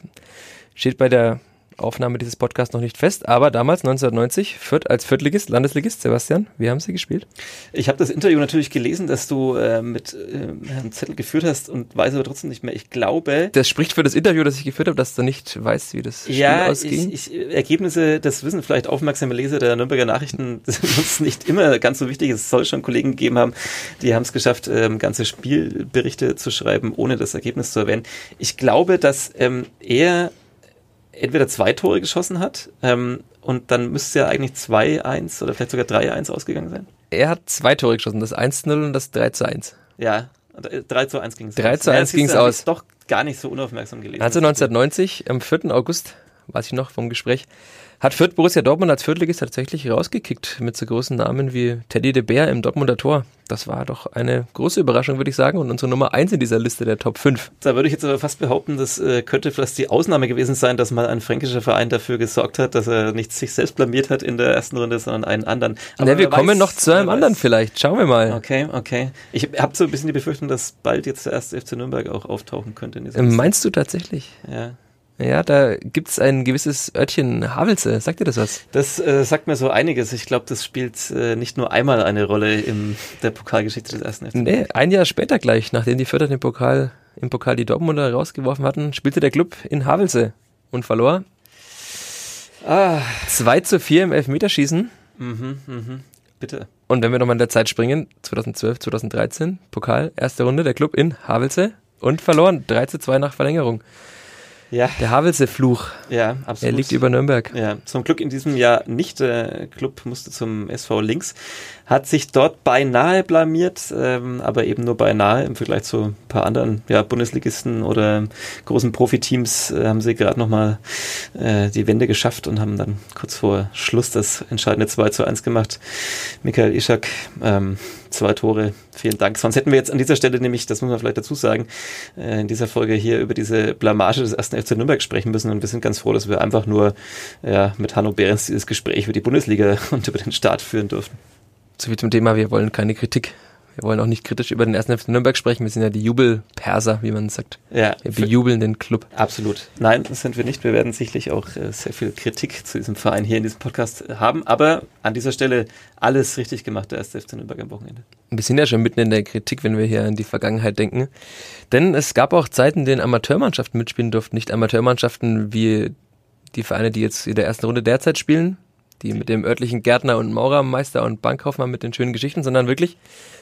steht bei der Aufnahme dieses Podcasts noch nicht fest. Aber damals, 1990, Fürth als Viertligist, Landesligist, Sebastian, wie haben sie gespielt? Ich habe das Interview natürlich gelesen, das du äh, mit äh, Herrn Zettel geführt hast und weiß aber trotzdem nicht mehr. Ich glaube, Das spricht für das Interview, das ich geführt habe, dass du nicht weißt, wie das Spiel ja, ausging. ich, ich, Ergebnisse, das wissen vielleicht aufmerksame Leser der Nürnberger Nachrichten, das ist uns nicht immer ganz so wichtig. Es soll schon Kollegen gegeben haben, die haben es geschafft, ähm, ganze Spielberichte zu schreiben, ohne das Ergebnis zu erwähnen. Ich glaube, dass ähm, er entweder zwei Tore geschossen hat ähm, und dann müsste ja eigentlich 2-1 oder vielleicht sogar 3-1 ausgegangen sein. Er hat zwei Tore geschossen, das 1-0 und das 3-1. Ja, und, äh, 3 zu 1 ging es 3 zu 1 siehst du, ging's hab aus. doch gar nicht so unaufmerksam gelesen. Also 1990, am 4. August, weiß ich noch vom Gespräch, hat Fürth Borussia Dortmund als Viertligist tatsächlich rausgekickt mit so großen Namen wie Teddy de Beer im Dortmunder Tor. Das war doch eine große Überraschung, würde ich sagen, und unsere Nummer 1 in dieser Liste der Top 5. Da würde ich jetzt aber fast behaupten, das äh, könnte vielleicht die Ausnahme gewesen sein, dass mal ein fränkischer Verein dafür gesorgt hat, dass er nicht sich selbst blamiert hat in der ersten Runde, sondern einen anderen. Aber ja, wir kommen weiß, noch zu einem anderen vielleicht. Schauen wir mal. Okay, okay. Ich habe so ein bisschen die Befürchtung, dass bald jetzt der erste FC Nürnberg auch auftauchen könnte in dieser Liste. Meinst du tatsächlich? Ja. Ja, da gibt's ein gewisses Örtchen Havelse. Sagt dir das was? Das äh, sagt mir so einiges. Ich glaube, das spielt äh, nicht nur einmal eine Rolle in der Pokalgeschichte des ersten FC. Nee, ein Jahr später gleich, nachdem die Fürther den Pokal, im Pokal die Dortmunder rausgeworfen hatten, spielte der Club in Havelse und verlor Ah, 2 zu 4 im Elfmeterschießen. mhm, mhm. Bitte. Und wenn wir nochmal in der Zeit springen, 2012, 2013, Pokal, erste Runde, der Club in Havelse und verloren. 3 zu 2 nach Verlängerung. Ja, Der Havelse-Fluch, ja, er absolut. liegt über Nürnberg. Ja, zum Glück in diesem Jahr nicht. Der Club musste zum SV Links, hat sich dort beinahe blamiert, ähm, aber eben nur beinahe im Vergleich zu ein paar anderen ja, Bundesligisten oder großen Profiteams äh, haben sie gerade nochmal äh, die Wende geschafft und haben dann kurz vor Schluss das entscheidende 2 zu 1 gemacht. Michael Ischak, ähm, zwei Tore, vielen Dank. Sonst hätten wir jetzt an dieser Stelle nämlich, das muss man vielleicht dazu sagen, äh, in dieser Folge hier über diese Blamage des ersten FC Nürnberg sprechen müssen und wir sind ganz froh, dass wir einfach nur ja, mit Hanno Behrens dieses Gespräch über die Bundesliga und über den Start führen durften. So viel zum Thema, wir wollen keine Kritik. Wir wollen auch nicht kritisch über den ersten FC Nürnberg sprechen. Wir sind ja die Jubelperser, wie man sagt. Ja, Wir bejubeln den Club. absolut. Nein, das sind wir nicht. Wir werden sicherlich auch äh, sehr viel Kritik zu diesem Verein hier in diesem Podcast haben, aber an dieser Stelle alles richtig gemacht, der erste FC Nürnberg am Wochenende. Wir sind ja schon mitten in der Kritik, wenn wir hier an die Vergangenheit denken. Denn es gab auch Zeiten, in denen Amateurmannschaften mitspielen durften. Nicht Amateurmannschaften wie die Vereine, die jetzt in der ersten Runde derzeit spielen, die mit dem örtlichen Gärtner und Maurermeister und Bankkaufmann mit den schönen Geschichten, sondern wirklich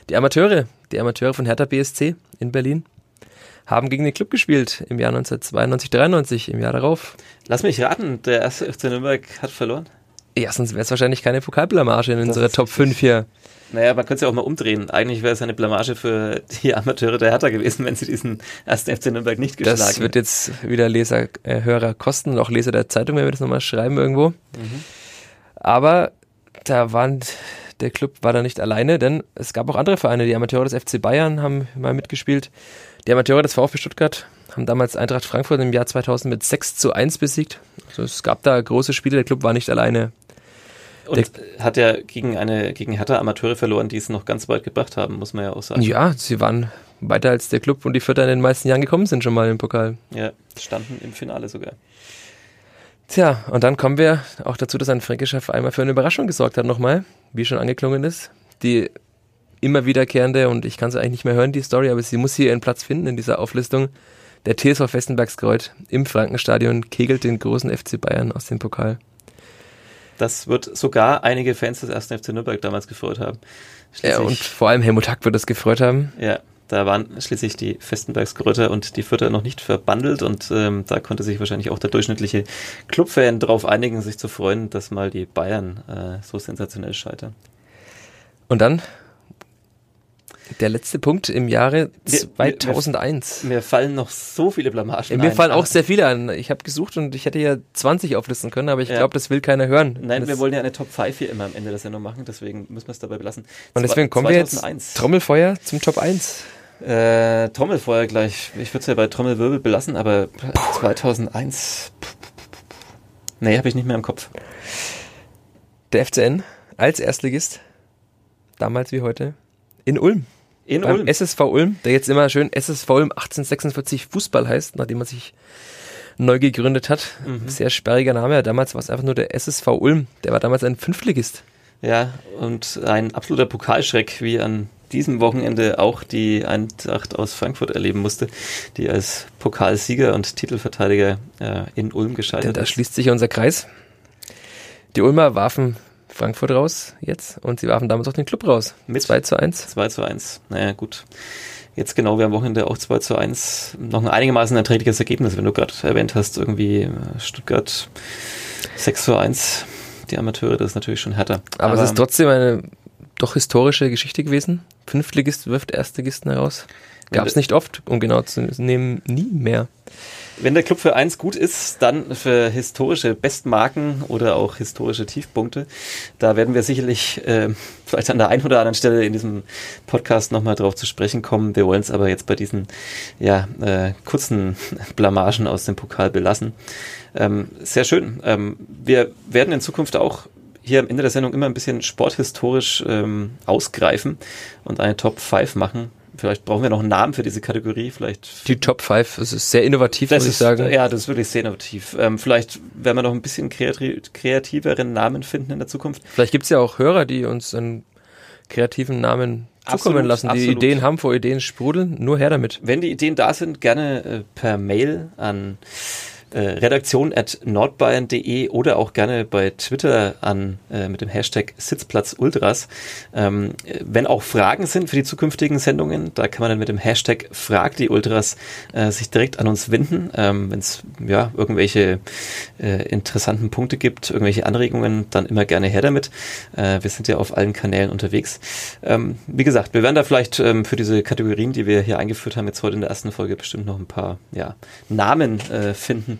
die Amateure, die Amateure von Hertha BSC in Berlin, haben gegen den Club gespielt im Jahr 1992, 93, im Jahr darauf. Lass mich raten, der erste FC Nürnberg hat verloren. Ja, sonst wäre es wahrscheinlich keine Pokalblamage in Das unserer Top 5 hier. Naja, man könnte es ja auch mal umdrehen. Eigentlich wäre es eine Blamage für die Amateure der Hertha gewesen, wenn sie diesen ersten FC Nürnberg nicht geschlagen Das wird jetzt wieder Leser, äh, Hörer kosten auch Leser der Zeitung, wenn wir das nochmal schreiben irgendwo. Mhm. Aber da waren, der Club war da nicht alleine, denn es gab auch andere Vereine. Die Amateure des FC Bayern haben mal mitgespielt. Die Amateure des VfB Stuttgart haben damals Eintracht Frankfurt im Jahr 2000 mit 6 zu 1 besiegt. Also es gab da große Spiele, der Club war nicht alleine. Und hat ja gegen eine gegen Hertha Amateure verloren, die es noch ganz weit gebracht haben, muss man ja auch sagen. Ja, sie waren weiter als der Club und die Vierter in den meisten Jahren gekommen sind schon mal im Pokal. Ja, standen im Finale sogar. Tja, und dann kommen wir auch dazu, dass ein fränkischer Verein mal für eine Überraschung gesorgt hat nochmal, wie schon angeklungen ist. Die immer wiederkehrende, und ich kann sie eigentlich nicht mehr hören, die Story, aber sie muss hier ihren Platz finden in dieser Auflistung. Der TSV Westenbergskreuth im Frankenstadion kegelt den großen FC Bayern aus dem Pokal. Das wird sogar einige Fans des ersten FC Nürnberg damals gefreut haben. Ja, und vor allem Helmut Hack wird das gefreut haben. Ja, da waren schließlich die Festenbergsgrötter und die Fürther noch nicht verbandelt und ähm, da konnte sich wahrscheinlich auch der durchschnittliche Clubfan darauf einigen, sich zu freuen, dass mal die Bayern äh, so sensationell scheitern. Und dann der letzte Punkt im Jahre 2001. Mir, mir, mir fallen noch so viele Blamagen ja, Mir ein. fallen auch sehr viele an. Ich habe gesucht und ich hätte ja 20 auflisten können, aber ich ja. glaube, das will keiner hören. Nein, das wir wollen ja eine Top 5 hier immer am Ende der Sendung machen, deswegen müssen wir es dabei belassen. Und deswegen kommen 2001. wir jetzt Trommelfeuer zum Top 1. Äh, Trommelfeuer gleich. Ich würde es ja bei Trommelwirbel belassen, aber Puh. 2001. Nee, habe ich nicht mehr im Kopf. Der FCN als Erstligist, damals wie heute, in Ulm. In Ulm. SSV Ulm, der jetzt immer schön SSV Ulm 1846 Fußball heißt, nachdem er sich neu gegründet hat. Mhm. Sehr sperriger Name. Damals war es einfach nur der SSV Ulm. Der war damals ein Fünftligist. Ja, und ein absoluter Pokalschreck, wie an diesem Wochenende auch die Eintracht aus Frankfurt erleben musste, die als Pokalsieger und Titelverteidiger äh, in Ulm gescheitert ist. Da schließt sich unser Kreis. Die Ulmer warfen Frankfurt raus jetzt und sie warfen damals auch den Club raus. Mit 2 zu 1. 2 zu 1. Naja, gut. Jetzt genau wie am Wochenende auch 2 zu 1. Noch ein einigermaßen erträgliches Ergebnis, wenn du gerade erwähnt hast, irgendwie äh, Stuttgart 6 zu 1. Die Amateure, das ist natürlich schon härter. Aber, Aber es ist trotzdem eine doch historische Geschichte gewesen. Fünftligist wirft Erstligisten heraus. Gab es nicht oft, um genau zu nehmen, nie mehr. Wenn der Club für eins gut ist, dann für historische Bestmarken oder auch historische Tiefpunkte. Da werden wir sicherlich äh, vielleicht an der einen oder anderen Stelle in diesem Podcast nochmal drauf zu sprechen kommen. Wir wollen es aber jetzt bei diesen ja, äh, kurzen Blamagen aus dem Pokal belassen. Ähm, sehr schön. Ähm, wir werden in Zukunft auch hier am Ende der Sendung immer ein bisschen sporthistorisch ähm, ausgreifen und eine Top 5 machen Vielleicht brauchen wir noch einen Namen für diese Kategorie. Vielleicht die Top 5, das ist sehr innovativ, das muss ich ist, sagen. Ja, das ist wirklich sehr innovativ. Ähm, vielleicht werden wir noch ein bisschen kreativ, kreativeren Namen finden in der Zukunft. Vielleicht gibt es ja auch Hörer, die uns einen kreativen Namen zukommen absolut, lassen, die absolut. Ideen haben, vor Ideen sprudeln. Nur her damit. Wenn die Ideen da sind, gerne äh, per Mail an redaktion at nordbayern.de oder auch gerne bei Twitter an äh, mit dem Hashtag Sitzplatzultras. Ähm, wenn auch Fragen sind für die zukünftigen Sendungen, da kann man dann mit dem Hashtag Frag die Ultras äh, sich direkt an uns wenden. Ähm, wenn es ja irgendwelche äh, interessanten Punkte gibt, irgendwelche Anregungen, dann immer gerne her damit. Äh, wir sind ja auf allen Kanälen unterwegs. Ähm, wie gesagt, wir werden da vielleicht ähm, für diese Kategorien, die wir hier eingeführt haben, jetzt heute in der ersten Folge bestimmt noch ein paar ja, Namen äh, finden,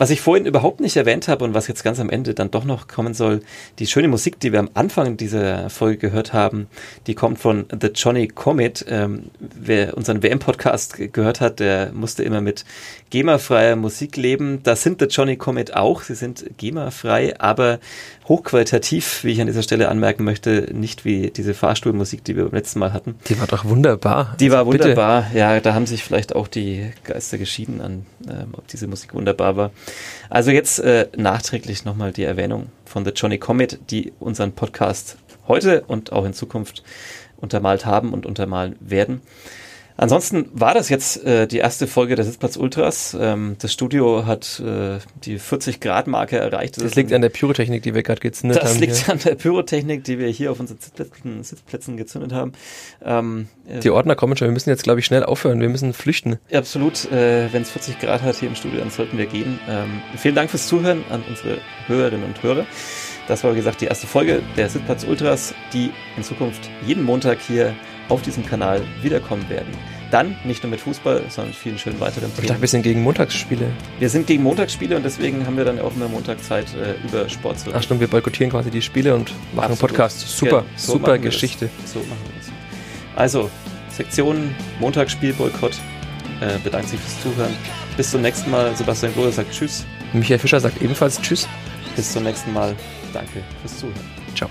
was ich vorhin überhaupt nicht erwähnt habe und was jetzt ganz am Ende dann doch noch kommen soll, die schöne Musik, die wir am Anfang dieser Folge gehört haben, die kommt von The Johnny Comet. Ähm, wer unseren WM-Podcast gehört hat, der musste immer mit GEMA-freier Musik leben. Das sind The Johnny Comet auch. Sie sind GEMA-frei, aber hochqualitativ, wie ich an dieser Stelle anmerken möchte, nicht wie diese Fahrstuhlmusik, die wir beim letzten Mal hatten. Die war doch wunderbar. Die war Bitte. wunderbar. Ja, da haben sich vielleicht auch die Geister geschieden an, ähm, ob diese Musik wunderbar war. Also jetzt äh, nachträglich nochmal die Erwähnung von The Johnny Comet, die unseren Podcast heute und auch in Zukunft untermalt haben und untermalen werden. Ansonsten war das jetzt äh, die erste Folge der Sitzplatz Ultras. Ähm, das Studio hat äh, die 40-Grad-Marke erreicht. Das, das liegt an der Pyrotechnik, die wir gerade gezündet das haben. Das liegt hier. an der Pyrotechnik, die wir hier auf unseren Sitzplätzen, Sitzplätzen gezündet haben. Ähm, äh, die Ordner kommen schon. Wir müssen jetzt, glaube ich, schnell aufhören. Wir müssen flüchten. Absolut. Äh, Wenn es 40 Grad hat hier im Studio, dann sollten wir gehen. Ähm, vielen Dank fürs Zuhören an unsere Hörerinnen und Hörer. Das war, wie gesagt, die erste Folge der Sitzplatz Ultras, die in Zukunft jeden Montag hier auf diesem Kanal wiederkommen werden. Dann nicht nur mit Fußball, sondern mit vielen schönen weiteren Themen. Ich dachte, wir sind gegen Montagsspiele. Wir sind gegen Montagsspiele und deswegen haben wir dann auch immer Montag Zeit, äh, über Sport zu reden. Ach stimmt, wir boykottieren quasi die Spiele und machen Absolut. einen Podcast. Super, ja, so super Geschichte. So machen wir das. Also, Sektion Montagsspiel-Boykott äh, bedankt sich fürs Zuhören. Bis zum nächsten Mal. Sebastian Grohe sagt Tschüss. Michael Fischer sagt ebenfalls Tschüss. Bis zum nächsten Mal. Danke fürs Zuhören. Ciao.